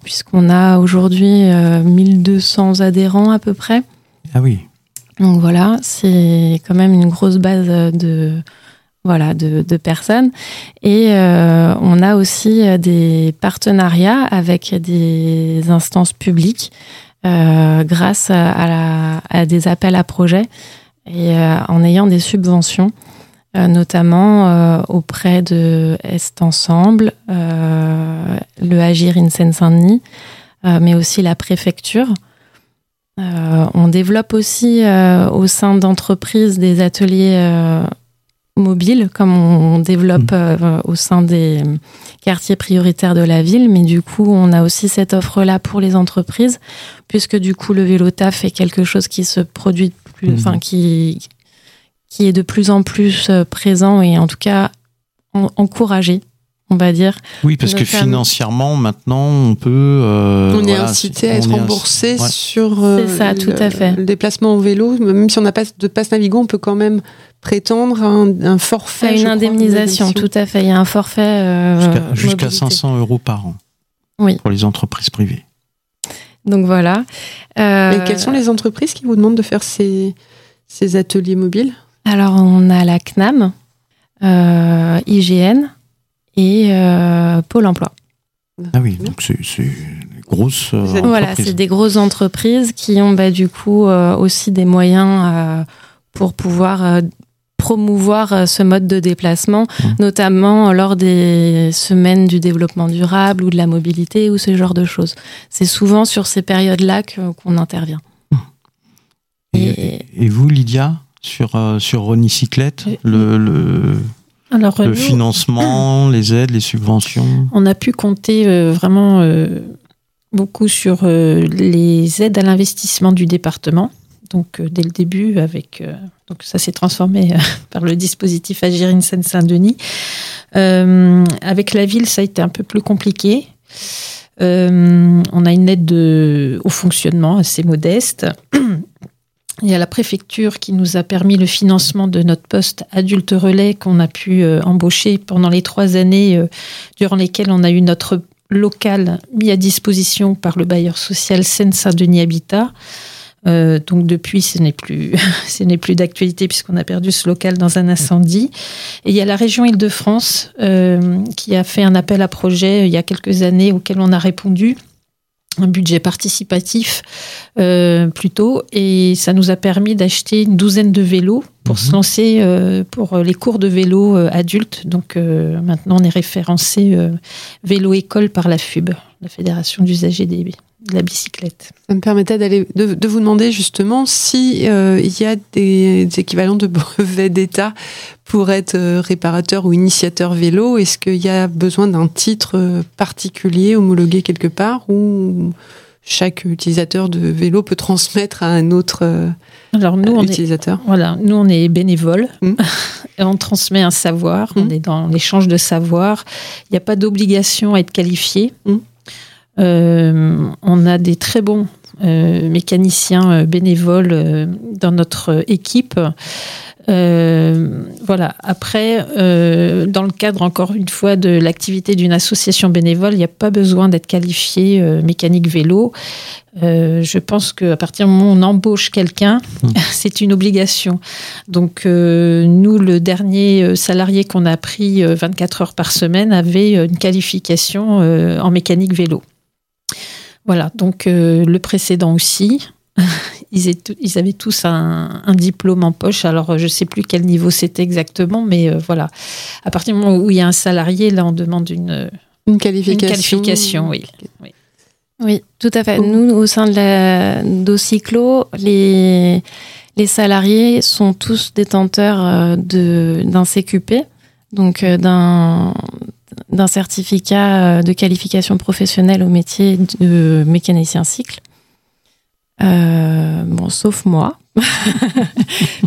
puisqu'on a aujourd'hui euh, 1200 adhérents à peu près.
Ah oui.
Donc voilà, c'est quand même une grosse base de voilà de, personnes et euh, on a aussi euh, des partenariats avec des instances publiques euh, grâce à, la- à des appels à projets et en ayant des subventions notamment auprès de Est Ensemble, le Agir in Seine-Saint-Denis, mais aussi la préfecture. On développe aussi au sein d'entreprises des ateliers euh, mobiles, comme on, développe euh, au sein des quartiers prioritaires de la ville. Mais du coup, on a aussi cette offre-là pour les entreprises, puisque du coup, le vélo taf est quelque chose qui se produit, de plus,
Mhm.
enfin qui qui est de plus en plus euh, présent et en tout cas en- encouragé, on va dire.
Oui, parce que financièrement, maintenant, on peut. euh,
on est
voilà,
incité à être remboursé
ouais.
sur euh,
C'est ça, tout
le,
à fait.
le déplacement en vélo. Même si on n'a pas de passe Navigo, on peut quand même prétendre à un, un forfait.
Fait
je
une
crois,
indemnisation, tout à fait. Il y a un forfait. euh,
Jusqu'à jusqu'à
mobilité.
500 euros par an.
Oui.
Pour les entreprises privées.
Donc voilà. Euh,
Et quelles sont les entreprises qui vous demandent de faire ces, ces ateliers mobiles?
Alors, on a la CNAM, euh, IGN et euh, Pôle emploi.
Ah oui, donc c'est c'est une grosse. euh,
Voilà, c'est des grosses entreprises qui ont bah, du coup euh, aussi des moyens euh, pour pouvoir euh, promouvoir ce mode de déplacement,
Mhm.
notamment lors des semaines du développement durable ou de la mobilité ou ce genre de choses. C'est souvent sur ces périodes-là que- qu'on intervient.
Et, et vous, Lydia, sur, euh, sur Renicyclette,
Oui.
le, le,
Alors,
le
nous,
financement, [clears throat] les aides, les subventions
on a pu compter euh, vraiment euh, beaucoup sur euh, les aides à l'investissement du département. Donc, euh, dès le début, avec, euh, donc ça s'est transformé euh, [laughs] par le dispositif Agirine Seine-Saint-Denis. Euh, avec la ville, ça a été un peu plus compliqué. Euh, on a une aide de, au fonctionnement assez modeste. [clears throat] Il y a la préfecture qui nous a permis le financement de notre poste adulte relais qu'on a pu euh, embaucher pendant les trois années euh, durant lesquelles on a eu notre local mis à disposition par le bailleur social Seine-Saint-Denis Habitat. Euh, donc depuis, ce n'est plus, [laughs] ce n'est plus d'actualité puisqu'on a perdu ce local dans un incendie. Et il y a la région Île-de-France qui a fait un appel à projet il y a quelques années auquel on a répondu un budget participatif euh, plutôt et ça nous a permis d'acheter une douzaine de vélos pour
Mhm.
se lancer euh, pour les cours de vélo euh, adultes. Donc euh, maintenant on est référencé euh, vélo école par la FUB, la Fédération d'usagers des- de la bicyclette.
Ça me permettait d'aller de, de vous demander justement si euh, il y a des, des équivalents de [laughs] brevets d'État pour être euh, réparateur ou initiateur vélo. Est-ce qu'il y a besoin d'un titre euh, particulier homologué quelque part ou chaque utilisateur de vélo peut transmettre à un autre euh,
Alors nous on est
utilisateur?
Voilà, nous on est bénévoles
Mm. [laughs]
et on transmet un savoir, on
Mm.
est dans l'échange de savoir. Il n'y a pas d'obligation à être qualifié.
Mm.
Euh, on a des très bons euh, mécaniciens euh, bénévoles euh, dans notre équipe. Euh, voilà. Après, euh, dans le cadre, encore une fois, de l'activité d'une association bénévole, il n'y a pas besoin d'être qualifié euh, mécanique vélo. Euh, je pense qu'à partir du moment où on embauche quelqu'un, [laughs] c'est une obligation. Donc, euh, nous, le dernier salarié qu'on a pris euh, 24 heures par semaine avait une qualification euh, en mécanique vélo. Voilà. Donc, euh, le précédent aussi. [laughs] Ils, étaient- ils avaient tous un, un diplôme en poche. Alors, je ne sais plus quel niveau c'était exactement, mais euh, voilà. À partir du moment où il y a un salarié, là, on demande une,
Une
une
qualification.
Oui.
Oui, tout à fait. Nous, au sein de la d'Ocyclo, les, les salariés sont tous détenteurs euh, d'un CQP, donc euh, d'un, d'un certificat euh, de qualification professionnelle au métier de mécanicien cycle. Euh, bon, sauf moi, [laughs]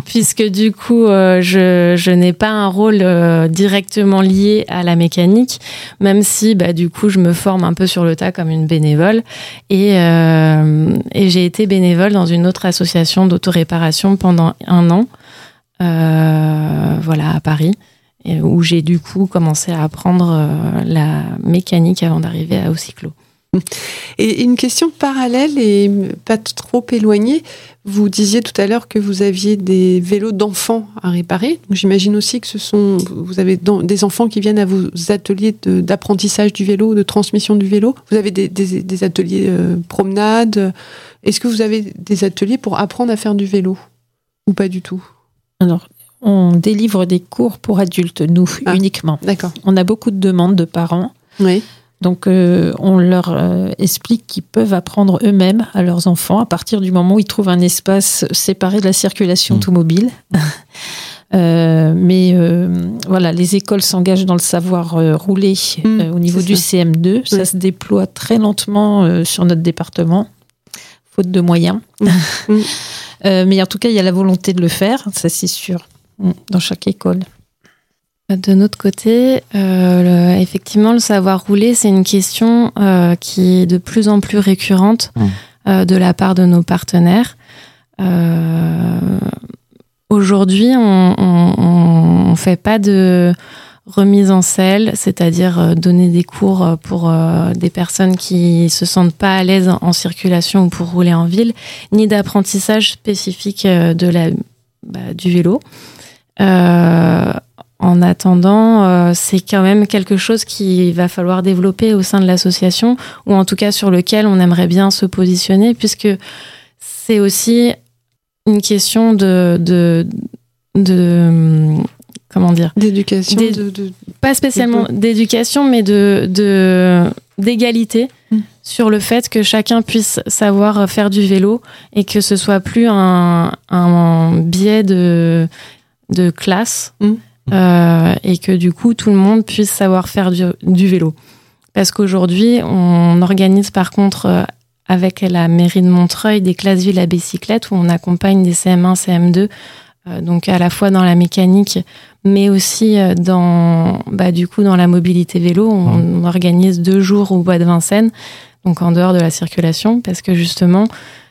puisque du coup, euh, je, je n'ai pas un rôle directement lié à la mécanique, même si, bah, du coup, je me forme un peu sur le tas comme une bénévole. Et, et j'ai été bénévole dans une autre association d'autoréparation pendant un an, voilà, à Paris, où j'ai du coup commencé à apprendre euh, la mécanique avant d'arriver à Ocyclo.
Et une question parallèle et pas trop éloignée. Vous disiez tout à l'heure que vous aviez des vélos d'enfants à réparer. J'imagine aussi que ce sont vous avez des enfants qui viennent à vos ateliers d'apprentissage du vélo, de transmission du vélo. Vous avez des, des- des ateliers euh, promenade. Est-ce que vous avez des ateliers pour apprendre à faire du vélo ou pas du tout?
Alors, on délivre des cours pour adultes, nous,
Ah.
uniquement.
D'accord.
On a beaucoup de demandes de parents.
Oui.
Donc, euh, on leur euh, explique qu'ils peuvent apprendre eux-mêmes à leurs enfants à partir du moment où ils trouvent un espace séparé de la circulation
Mm.
automobile. [laughs] Euh, mais euh, voilà, les écoles s'engagent dans le savoir euh, rouler
Mm,
euh, au niveau du
ça.
CM2. Ça se déploie très lentement euh, sur notre département, faute de moyens.
Mm. [laughs] Mm.
Euh, mais en tout cas, il y a la volonté de le faire, ça c'est sûr, Mm, dans chaque école.
De notre côté, euh, le- effectivement, le savoir rouler, c'est une question euh, qui est de plus en plus récurrente
Mmh.
euh, de la part de nos partenaires. Euh, Aujourd'hui, on ne fait pas de remise en selle, c'est-à-dire donner des cours pour euh, des personnes qui se sentent pas à l'aise en circulation ou pour rouler en ville, ni d'apprentissage spécifique de la, bah, du vélo. Euh, en attendant, euh, c'est quand même quelque chose qu'il va falloir développer au sein de l'association, ou en tout cas sur lequel on aimerait bien se positionner, puisque c'est aussi une question de, de, de comment dire,
D'éducation.
Des-
de- de-
pas spécialement d'éducation, mais de de- d'égalité
Mm.
sur le fait que chacun puisse savoir faire du vélo et que ce soit plus un, un biais de, de classe
Mm.
euh, et que du coup tout le monde puisse savoir faire du, du vélo. Parce qu'aujourd'hui, on organise par contre euh, avec la mairie de Montreuil des classes villes à bicyclette où on accompagne des CM1, CM2, euh, donc à la fois dans la mécanique, mais aussi dans, bah, du coup, dans la mobilité vélo. On, on organise deux jours au bois de Vincennes, donc en dehors de la circulation, parce que justement,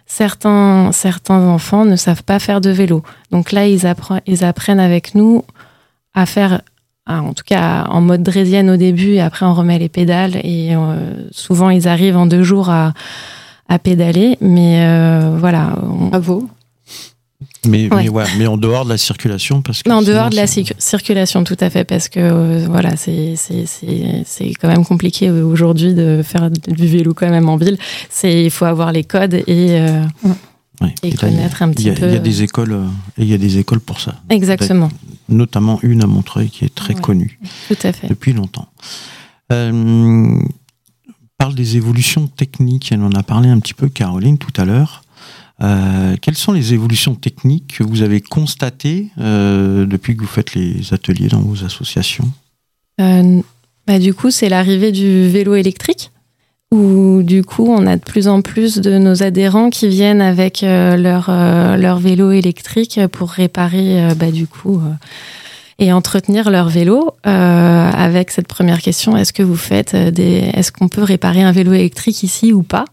certains, certains enfants ne savent pas faire de vélo. Donc là, ils, appre- ils apprennent avec nous à faire, en tout cas en mode draisienne au début, et après on remet les pédales, et euh, souvent ils arrivent en deux jours à, à pédaler, mais euh, voilà.
Bravo.
Mais,
Ouais.
mais, voilà, mais en dehors de la circulation, parce que
Mais en
sinon,
dehors de la circulation, tout à fait, parce que euh, voilà, c'est quand même compliqué euh, aujourd'hui de faire du vélo quand même en ville. C'est il faut avoir les codes et euh,
ouais.
et
là,
connaître un
a,
petit peu.
il y a des écoles, euh, et il y a des écoles pour ça,
Exactement,
notamment une à Montreuil qui est très connue
tout à fait.
depuis longtemps. On parle des évolutions techniques. Elle en a parlé un petit peu, Caroline, tout à l'heure. Euh, quelles sont les évolutions techniques que vous avez constatées euh, depuis que vous faites les ateliers dans vos associations?
Euh, bah, du coup, c'est l'arrivée du vélo électrique, où du coup, on a de plus en plus de nos adhérents qui viennent avec leur, leur vélo électrique pour réparer, bah, du coup, et entretenir leur vélo. avec cette première question, est-ce que vous faites des, est-ce qu'on peut réparer un vélo électrique ici ou pas?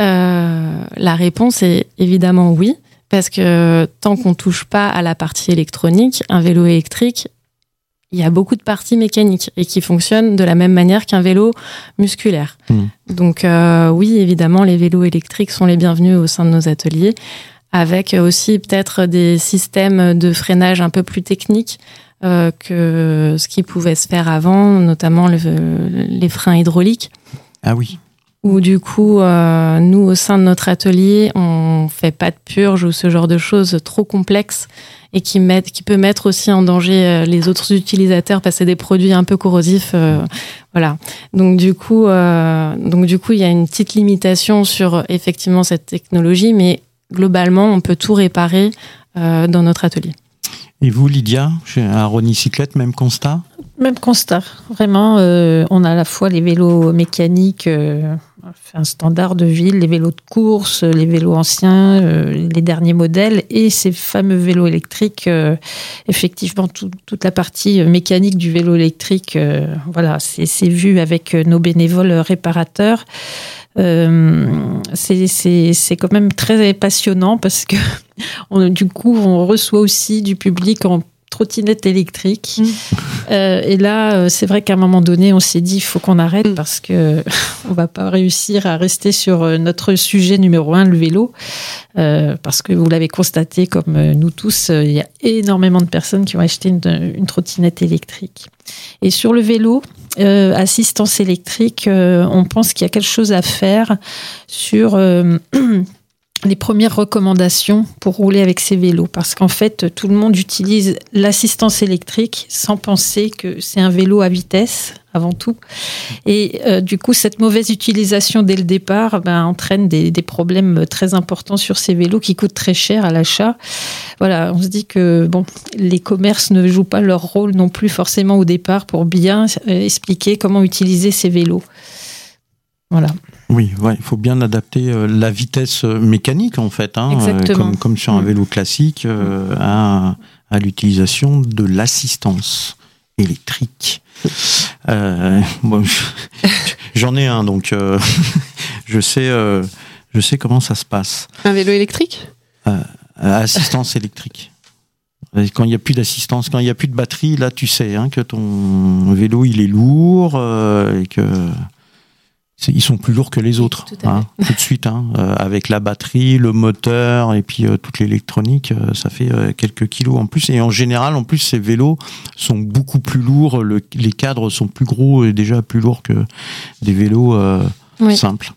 Euh, La réponse est évidemment oui, Parce que tant qu'on touche pas à la partie électronique, un vélo électrique, il y a beaucoup de parties mécaniques et qui fonctionnent de la même manière qu'un vélo musculaire.
Mm.
Donc euh, oui, évidemment, les vélos électriques sont les bienvenus au sein de nos ateliers, avec aussi peut-être des systèmes de freinage un peu plus techniques euh, que ce qui pouvait se faire avant, notamment le- les freins hydrauliques
Ah oui.
Où du coup, euh, nous, au sein de notre atelier, on fait pas de purge ou ce genre de choses trop complexes et qui, mettent, qui peut mettre aussi en danger euh, les autres utilisateurs parce que c'est des produits un peu corrosifs. euh, voilà. Donc du coup, euh, donc du coup, il y a une petite limitation sur effectivement cette technologie, mais globalement, on peut tout réparer euh, dans notre atelier.
Et vous, Lydia, chez Aroni Cyclette, même constat?
Même constat. Vraiment, euh, on a à la fois les vélos mécaniques, euh, un standard de ville, les vélos de course, les vélos anciens, euh, les derniers modèles, et ces fameux vélos électriques. euh, effectivement, tout- toute la partie mécanique du vélo électrique, euh, voilà, c'est vu avec euh, nos bénévoles réparateurs. Euh, c'est- quand même très passionnant parce que [laughs] du coup, on reçoit aussi du public en trottinette électrique. Euh, et là, euh, c'est vrai qu'à un moment donné, on s'est dit, il faut qu'on arrête
Mm.
parce que [laughs] on va pas réussir à rester sur euh, notre sujet numéro un, le vélo, Euh, parce que vous l'avez constaté, comme nous tous, il y a énormément de personnes qui ont acheté une, une trottinette électrique. Et sur le vélo, euh, assistance électrique, euh, on pense qu'il y a quelque chose à faire sur euh, [clears throat] les premières recommandations pour rouler avec ces vélos. Parce qu'en fait, tout le monde utilise l'assistance électrique sans penser que c'est un vélo à vitesse avant tout. Et euh, du coup, cette mauvaise utilisation dès le départ ben, entraîne des, des problèmes très importants sur ces vélos qui coûtent très cher à l'achat. Voilà, on se dit que bon, les commerces ne jouent pas leur rôle non plus forcément au départ pour bien euh, expliquer comment utiliser ces vélos. Voilà.
Oui, ouais, il faut bien adapter euh, la vitesse euh, mécanique en fait, hein, euh, comme, comme sur un
Mm.
vélo classique, euh, à, à l'utilisation de l'assistance électrique. Bon, je- [laughs] J'en ai un, donc [laughs] je sais, je sais comment ça se passe.
Un vélo électrique?
Assistance électrique. Quand il n'y a plus d'assistance, quand il n'y a plus de batterie, là tu sais hein, que ton vélo il est lourd et que ils sont plus lourds que les autres.
tout
hein, tout de suite, hein, euh, avec la batterie, le moteur et puis euh, toute l'électronique, euh, ça fait euh, quelques kilos en plus. Et en général, en plus, ces vélos sont beaucoup plus lourds. le- les cadres sont plus gros et déjà plus lourds que des vélos euh,
Oui.
simples.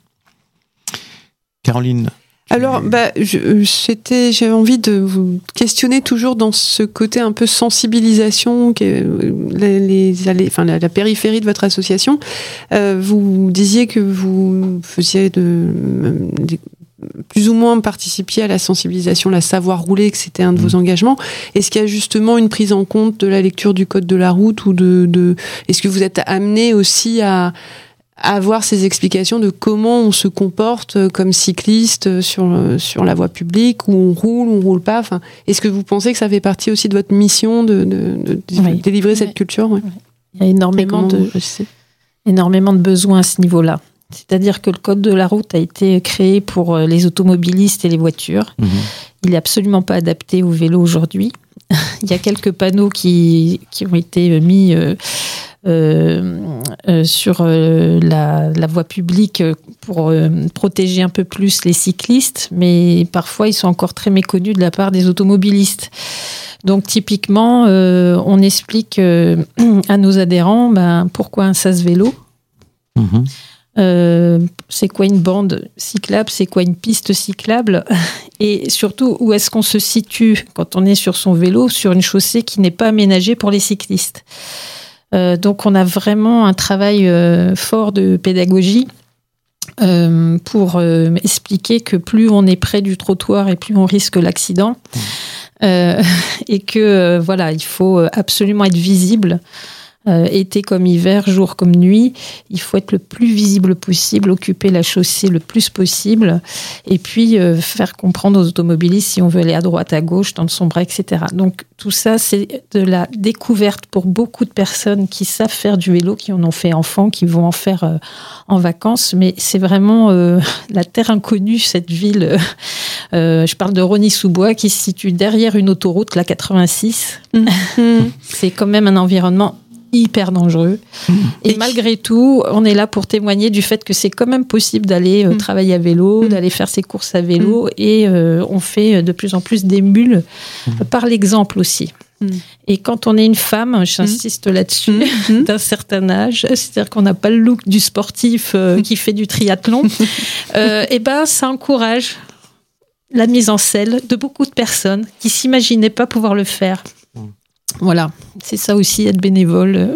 Caroline.
Alors, bah, j'avais envie de vous questionner toujours dans ce côté un peu sensibilisation, que, euh, les, les allées- enfin, la, la périphérie de votre association. Euh, vous disiez que vous faisiez de, euh, des- plus ou moins participiez à la sensibilisation, la savoir rouler, que c'était un de
Mhm.
vos engagements. Est-ce qu'il y a justement une prise en compte de la lecture du code de la route ou de, de est-ce que vous êtes amené aussi à avoir ces explications de comment on se comporte euh, comme cycliste euh, sur, euh, sur la voie publique, où on roule, où on roule pas. Enfin, Est-ce que vous pensez que ça fait partie aussi de votre mission de, de- de
Oui.
délivrer cette
Oui.
culture.
Il y a énormément de, énormément de besoins à ce niveau-là. C'est-à-dire que le code de la route a été créé pour les automobilistes et les voitures.
Mhm.
Il n'est absolument pas adapté au vélo aujourd'hui. [laughs] Il y a quelques panneaux qui, qui ont été mis euh, sur euh, la, la voie publique pour euh, protéger un peu plus les cyclistes, mais parfois ils sont encore très méconnus de la part des automobilistes. Donc typiquement, euh, on explique euh, [clears throat] à nos adhérents ben, pourquoi un sas vélo.
Mhm.
Euh, c'est quoi une bande cyclable, c'est quoi une piste cyclable, [laughs] et surtout où est-ce qu'on se situe quand on est sur son vélo sur une chaussée qui n'est pas aménagée pour les cyclistes. Euh, donc on a vraiment un travail euh, fort de pédagogie euh, pour euh, expliquer que plus on est près du trottoir et plus on risque l'accident, Euh, [laughs] et que voilà, il faut absolument être visible euh, été comme hiver, jour comme nuit. Il faut être le plus visible possible, occuper la chaussée le plus possible, et puis euh, faire comprendre aux automobilistes si on veut aller à droite, à gauche, tendre son bras, etc. Donc tout ça, c'est de la découverte pour beaucoup de personnes qui savent faire du vélo, qui en ont fait enfant, qui vont en faire euh, en vacances. Mais c'est vraiment euh, [laughs] la terre inconnue, cette ville. Euh, je parle de Rony-sous-Bois, qui se situe derrière une autoroute, la 86. [laughs] c'est quand même un environnement hyper dangereux. Et, malgré tout, on est là pour témoigner du fait que c'est quand même possible d'aller euh,
Mm.
travailler à vélo,
Mm.
d'aller faire ses courses à vélo, et euh, on fait de plus en plus d'émules par l'exemple aussi. Et quand on est une femme, j'insiste là-dessus, [laughs] d'un certain âge, c'est-à-dire qu'on n'a pas le look du sportif euh, qui fait du triathlon, [laughs] euh, et ben ça encourage la mise en selle de beaucoup de personnes qui s'imaginaient pas pouvoir le faire. Voilà, c'est ça aussi être bénévole.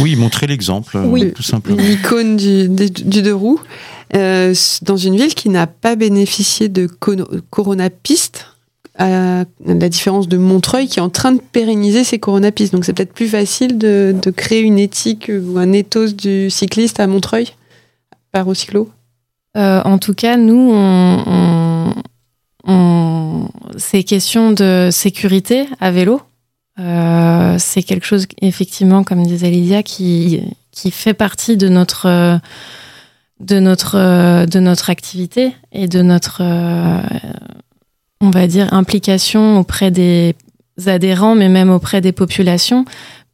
Oui, montrer l'exemple,
Oui.
tout simplement.
Une icône du, du, du deux roues, euh, dans une ville qui n'a pas bénéficié de cono- Corona Piste, à la différence de Montreuil qui est en train de pérenniser ses Corona Pistes. Donc c'est peut-être plus facile de, de créer une éthique ou un ethos du cycliste à Montreuil par au cyclo?
Euh, en tout cas, nous, on, on, on- ces questions de sécurité à vélo, euh, c'est quelque chose, effectivement, comme disait Lydia, qui, qui fait partie de notre, euh, de notre, euh, de notre activité et de notre, on va dire, implication auprès des adhérents, mais même auprès des populations,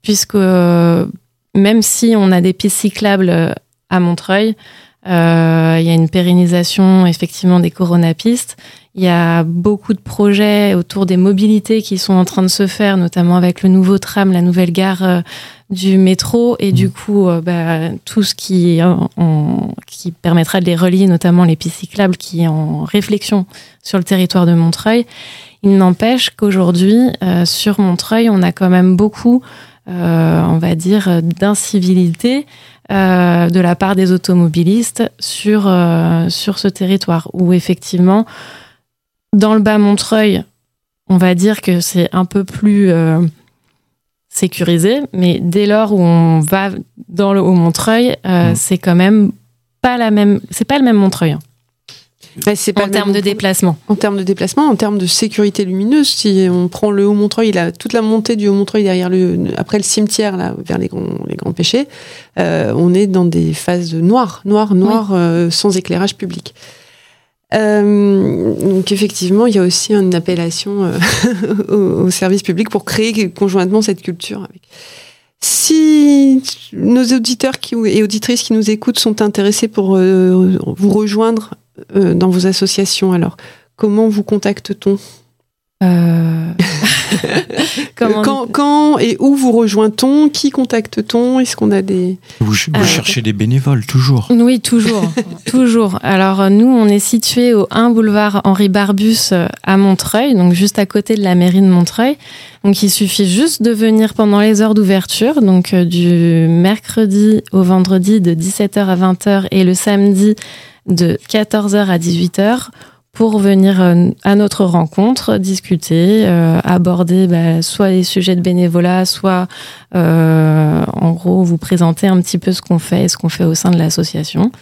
puisque même si on a des pistes cyclables à Montreuil, il y a une pérennisation effectivement des coronapistes. Il y a beaucoup de projets autour des mobilités qui sont en train de se faire, notamment avec le nouveau tram, la nouvelle gare euh, du métro, et du coup euh, bah, tout ce qui, qui permettra de les relier, notamment les pistes cyclables, qui est en réflexion sur le territoire de Montreuil. Il n'empêche qu'aujourd'hui, euh, sur Montreuil, on a quand même beaucoup, euh, on va dire, d'incivilité euh, de la part des automobilistes sur, euh, sur ce territoire, où effectivement, dans le bas Montreuil, on va dire que c'est un peu plus euh, sécurisé, mais dès lors où on va dans le haut Montreuil, euh,
Mm.
c'est quand même pas la même, c'est pas le même Montreuil hein,
c'est pas
en termes de déplacement.
En termes de déplacement, en termes de sécurité lumineuse, si on prend le Haut-Montreuil, il a toute la montée du Haut-Montreuil derrière le, après le cimetière, là, vers les grands, les grands péchés, euh, on est dans des phases noires, noires, noires, euh, sans éclairage public. Euh, donc effectivement, il y a aussi une appellation euh, [laughs] au, au service public pour créer conjointement cette culture. Si nos auditeurs et auditrices qui nous écoutent sont intéressés pour euh, vous rejoindre euh, dans vos associations, alors comment vous contacte-t-on?
Euh, [laughs] comment-
quand, quand et où vous rejoint-on? Qui contacte-t-on? Est-ce qu'on a des...
Vous, vous
Euh,
cherchez des bénévoles, toujours.
Oui, toujours, [laughs] toujours. Alors nous, on est situé au 1 boulevard Henri Barbus euh, à Montreuil, donc juste à côté de la mairie de Montreuil. Donc il suffit juste de venir pendant les heures d'ouverture, donc euh, du mercredi au vendredi de 17h à 20h et le samedi de 14h à 18h pour venir euh, à notre rencontre, discuter, euh, aborder bah, soit les sujets de bénévolat, soit euh, en gros vous présenter un petit peu ce qu'on fait et ce qu'on fait au sein de l'association.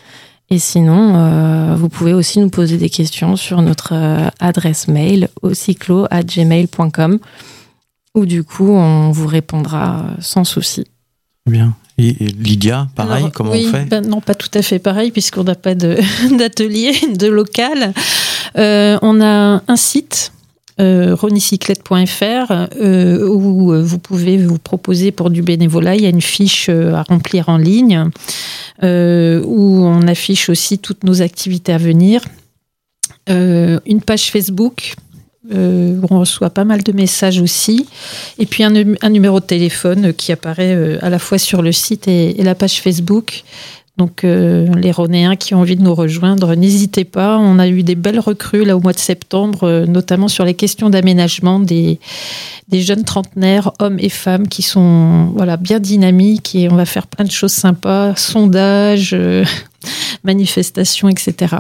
Et sinon, euh, vous pouvez aussi nous poser des questions sur notre euh, adresse mail au gmail.com où du coup on vous répondra sans souci.
Bien. Et, Lydia, pareil,
Alors,
comment
oui,
on fait?
ben Non, pas tout à fait pareil, puisqu'on n'a pas de- [laughs] d'atelier, de, local. Euh, on a un site, euh, ronicyclette.fr, euh, où euh, vous pouvez vous proposer pour du bénévolat. Il y a une fiche à remplir en ligne, où on affiche aussi toutes nos activités à venir. Une page Facebook. où on reçoit pas mal de messages aussi. Et puis un, num- un numéro de téléphone qui apparaît à la fois sur le site et la page Facebook. Donc euh, les Ronéens qui ont envie de nous rejoindre, n'hésitez pas. On a eu des belles recrues là au mois de septembre, euh, notamment sur les questions d'aménagement des, jeunes trentenaires, hommes et femmes, qui sont voilà bien dynamiques et on va faire plein de choses sympas, sondages, euh, [laughs] manifestations, etc.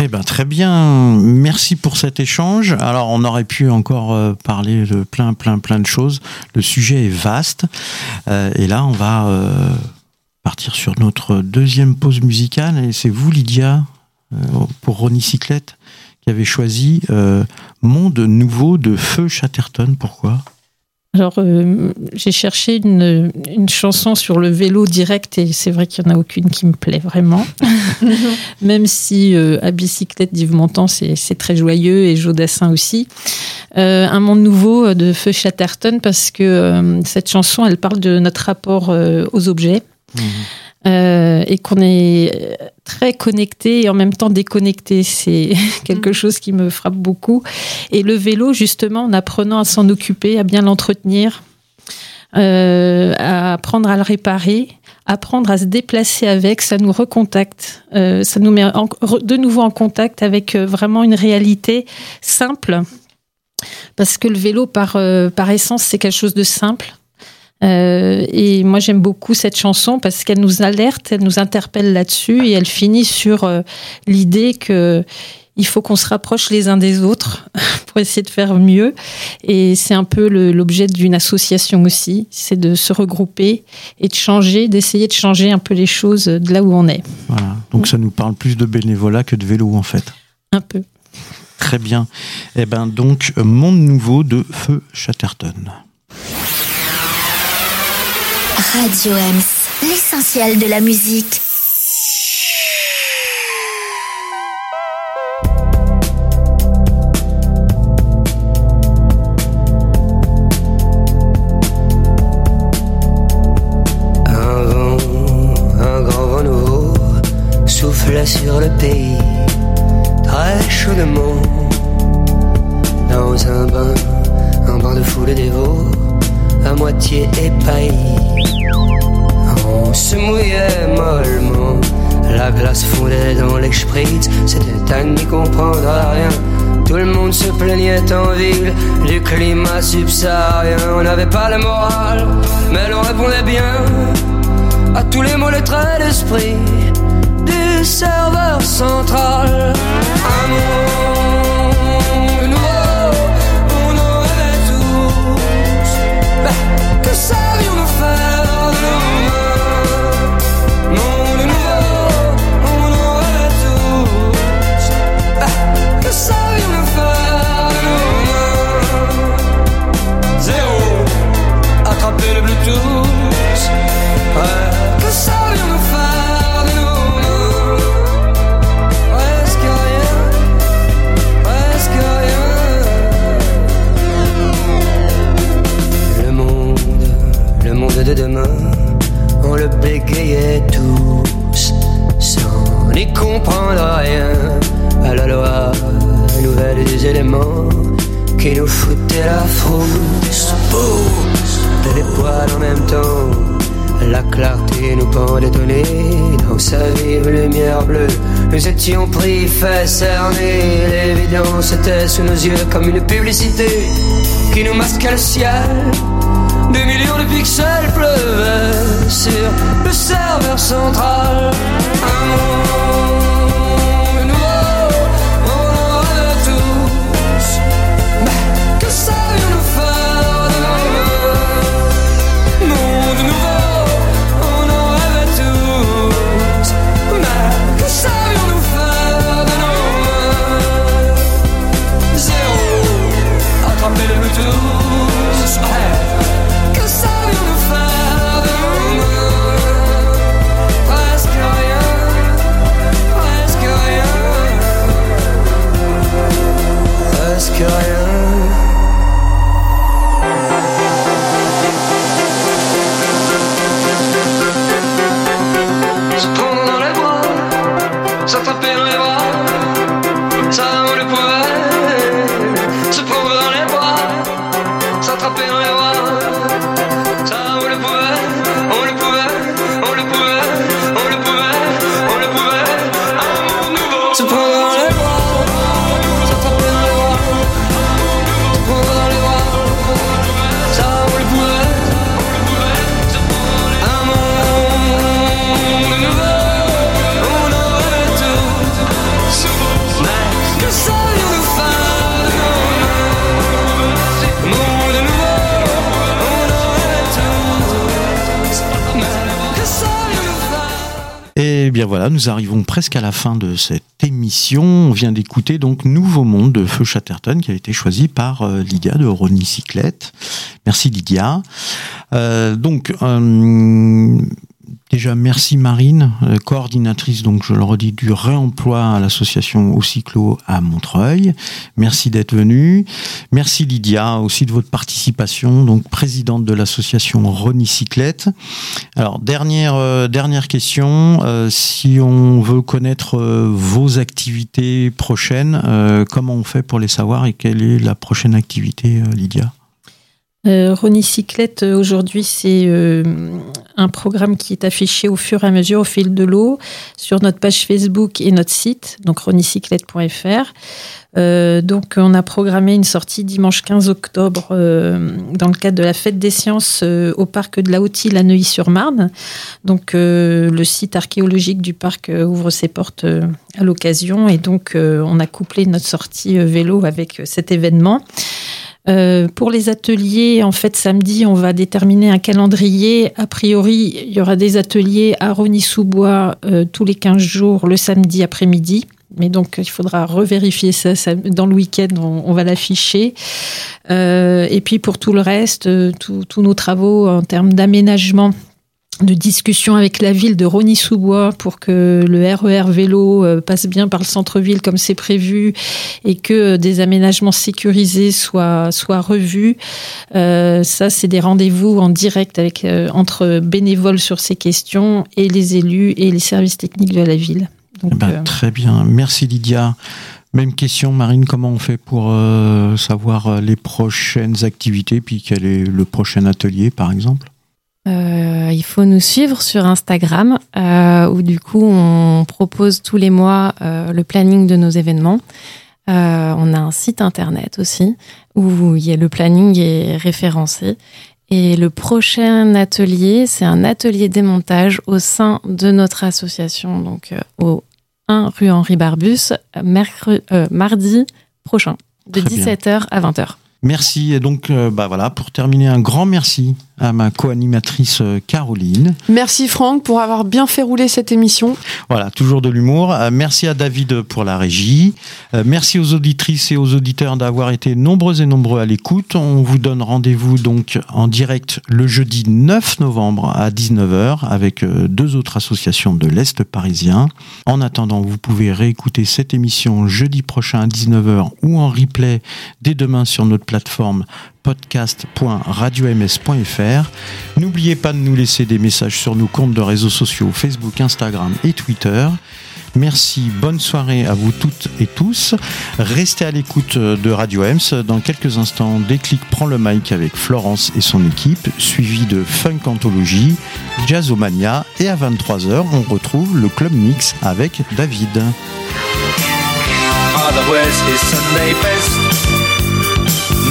Eh ben très bien, merci pour cet échange. Alors on aurait pu encore parler de plein plein plein de choses. Le sujet est vaste et là on va partir sur notre deuxième pause musicale et c'est vous Lydia euh, pour Ronnie Cyclette qui avez choisi euh, Monde nouveau de Feu Chatterton. Pourquoi?
Alors, euh, j'ai cherché une, une chanson sur le vélo direct et c'est vrai qu'il n'y en a aucune qui me plaît vraiment. [laughs] Même si euh, à bicyclette d'Yves Montand, c'est c'est très joyeux et Jodassin aussi. Euh, un monde nouveau de Feu Chatterton parce que euh, cette chanson, elle parle de notre rapport euh, aux objets. Euh, et qu'on est très connecté et en même temps déconnecté. C'est [laughs] quelque chose qui me frappe beaucoup. Et le vélo, justement, en apprenant à s'en occuper, à bien l'entretenir, euh, à apprendre à le réparer, apprendre à se déplacer avec, ça nous recontacte, euh, ça nous met en- de nouveau en contact avec vraiment une réalité simple. Parce que le vélo, par, par essence, c'est quelque chose de simple. Euh, et moi, j'aime beaucoup cette chanson parce qu'elle nous alerte, elle nous interpelle là-dessus et elle finit sur euh, l'idée que il faut qu'on se rapproche les uns des autres [laughs] pour essayer de faire mieux. Et c'est un peu l'objet d'une association aussi, c'est de se regrouper et de changer, d'essayer de changer un peu les choses de là où on est.
Voilà. Donc ça nous parle plus de bénévolat que de vélo en fait.
Un peu.
Très bien. Eh ben donc Monde nouveau de Feu Chatterton.
Radio Ems, l'essentiel de la musique.
Un vent, un grand vent nouveau soufflait sur le pays très chaudement. Dans un bain, un bain de foule dévot, à moitié épaillis. On se mouillait mollement, la glace fondait dans les spritz, c'était à n'y comprendre rien. Tout le monde se plaignait en ville du climat subsaharien. On n'avait pas le moral, mais l'on répondait bien à tous les mots, les traits d'esprit du serveur central. Mais que savions-nous faire de de demain, on le bégayait tous, sans n'y comprendre rien à la loi nouvelle des éléments qui nous foutaient la frousse. De l'étoile en même temps. La clarté nous pendait Dans sa vive lumière bleue Nous étions pris, fait cerner L'évidence était sous nos yeux comme une publicité Qui nous masquait le ciel Des millions de pixels pleuvaient Sur le serveur central
nous arrivons presque à la fin de cette émission. On vient d'écouter donc Nouveau Monde de Feu Chatterton qui a été choisi par euh, Lydia de Ronnie Cyclette. Merci Lydia. Euh, donc euh, Merci Marine, euh, coordinatrice, donc je le redis, du réemploi à l'association Au Cyclo à Montreuil. Merci d'être venue. Merci Lydia aussi de votre participation, donc présidente de l'association Rony Cyclette. Alors, dernière, euh, dernière question, euh, si on veut connaître vos activités prochaines, comment on fait pour les savoir et quelle est la prochaine activité, Lydia?
Euh, Cyclette, euh, aujourd'hui, c'est euh, un programme qui est affiché au fur et à mesure, au fil de l'eau, sur notre page Facebook et notre site, donc ronycyclette.fr. Euh, donc, on a programmé une sortie dimanche 15 octobre euh, dans le cadre de la fête des sciences au parc de la Haute-Île à Neuilly-sur-Marne. Donc, le site archéologique du parc ouvre ses portes à l'occasion et donc on a couplé notre sortie vélo avec cet événement. Euh, pour les ateliers, en fait, samedi, on va déterminer un calendrier. A priori, il y aura des ateliers à Rony-sous-Bois euh, tous les 15 jours, le samedi après-midi. Mais donc, il faudra revérifier ça, dans le week-end, on, va l'afficher. Euh, et puis, pour tout le reste, tous nos travaux en termes d'aménagement de discussion avec la ville de Rony-sous-Bois pour que le RER e vélo euh, passe bien par le centre-ville comme c'est prévu et que des aménagements sécurisés soient, soient revus. Euh, ça, c'est des rendez-vous en direct avec, euh, entre bénévoles sur ces questions et les élus et les services techniques de la ville.
Eh ben, très bien. Merci Lydia. Même question, Marine, comment on fait pour savoir les prochaines activités, puis quel est le prochain atelier, par exemple?
Euh, il faut nous suivre sur Instagram euh, où du coup on propose tous les mois euh, le planning de nos événements. Euh, on a un site internet aussi où il y a le planning est référencé. Et le prochain atelier, c'est un atelier démontage au sein de notre association, donc euh, au 1 rue Henri Barbus, mercredi, mardi prochain, de 17h à 20h.
Merci. Et donc, bah voilà, pour terminer, un grand merci à ma co-animatrice euh, Caroline.
Merci Franck pour avoir bien fait rouler cette émission.
Voilà, toujours de l'humour. Euh, merci à David pour la régie. Euh, merci aux auditrices et aux auditeurs d'avoir été nombreux et nombreux à l'écoute. On vous donne rendez-vous donc en direct le jeudi 9 novembre à 19h avec deux autres associations de l'Est parisien. En attendant, vous pouvez réécouter cette émission jeudi prochain à 19h ou en replay dès demain sur notre plateforme podcast.radioms.fr. N'oubliez pas de nous laisser des messages sur nos comptes de réseaux sociaux Facebook, Instagram et Twitter. Merci, bonne soirée à vous toutes et tous. Restez à l'écoute de Radio Ems. Dans quelques instants, Déclic prend le mic avec Florence et son équipe, suivi de Funk Anthologie, Jazzomania et à 23h, on retrouve le Club Mix avec David.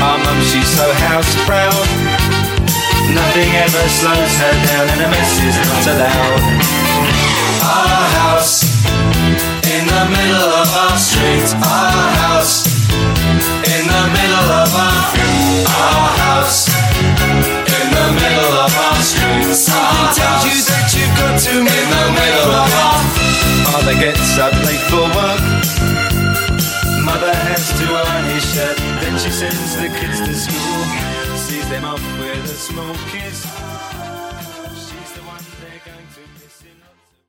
Our mum, she's so house proud. Nothing ever slows her down and a mess is not allowed. Our house in the middle of our street. Our house in the middle of our our house in the middle of our street. Someone tells you that you've got to in the middle of our Father oh, gets up late for work. Mother has to iron his shirt. She sends the kids to school. Sees them off with a small kiss.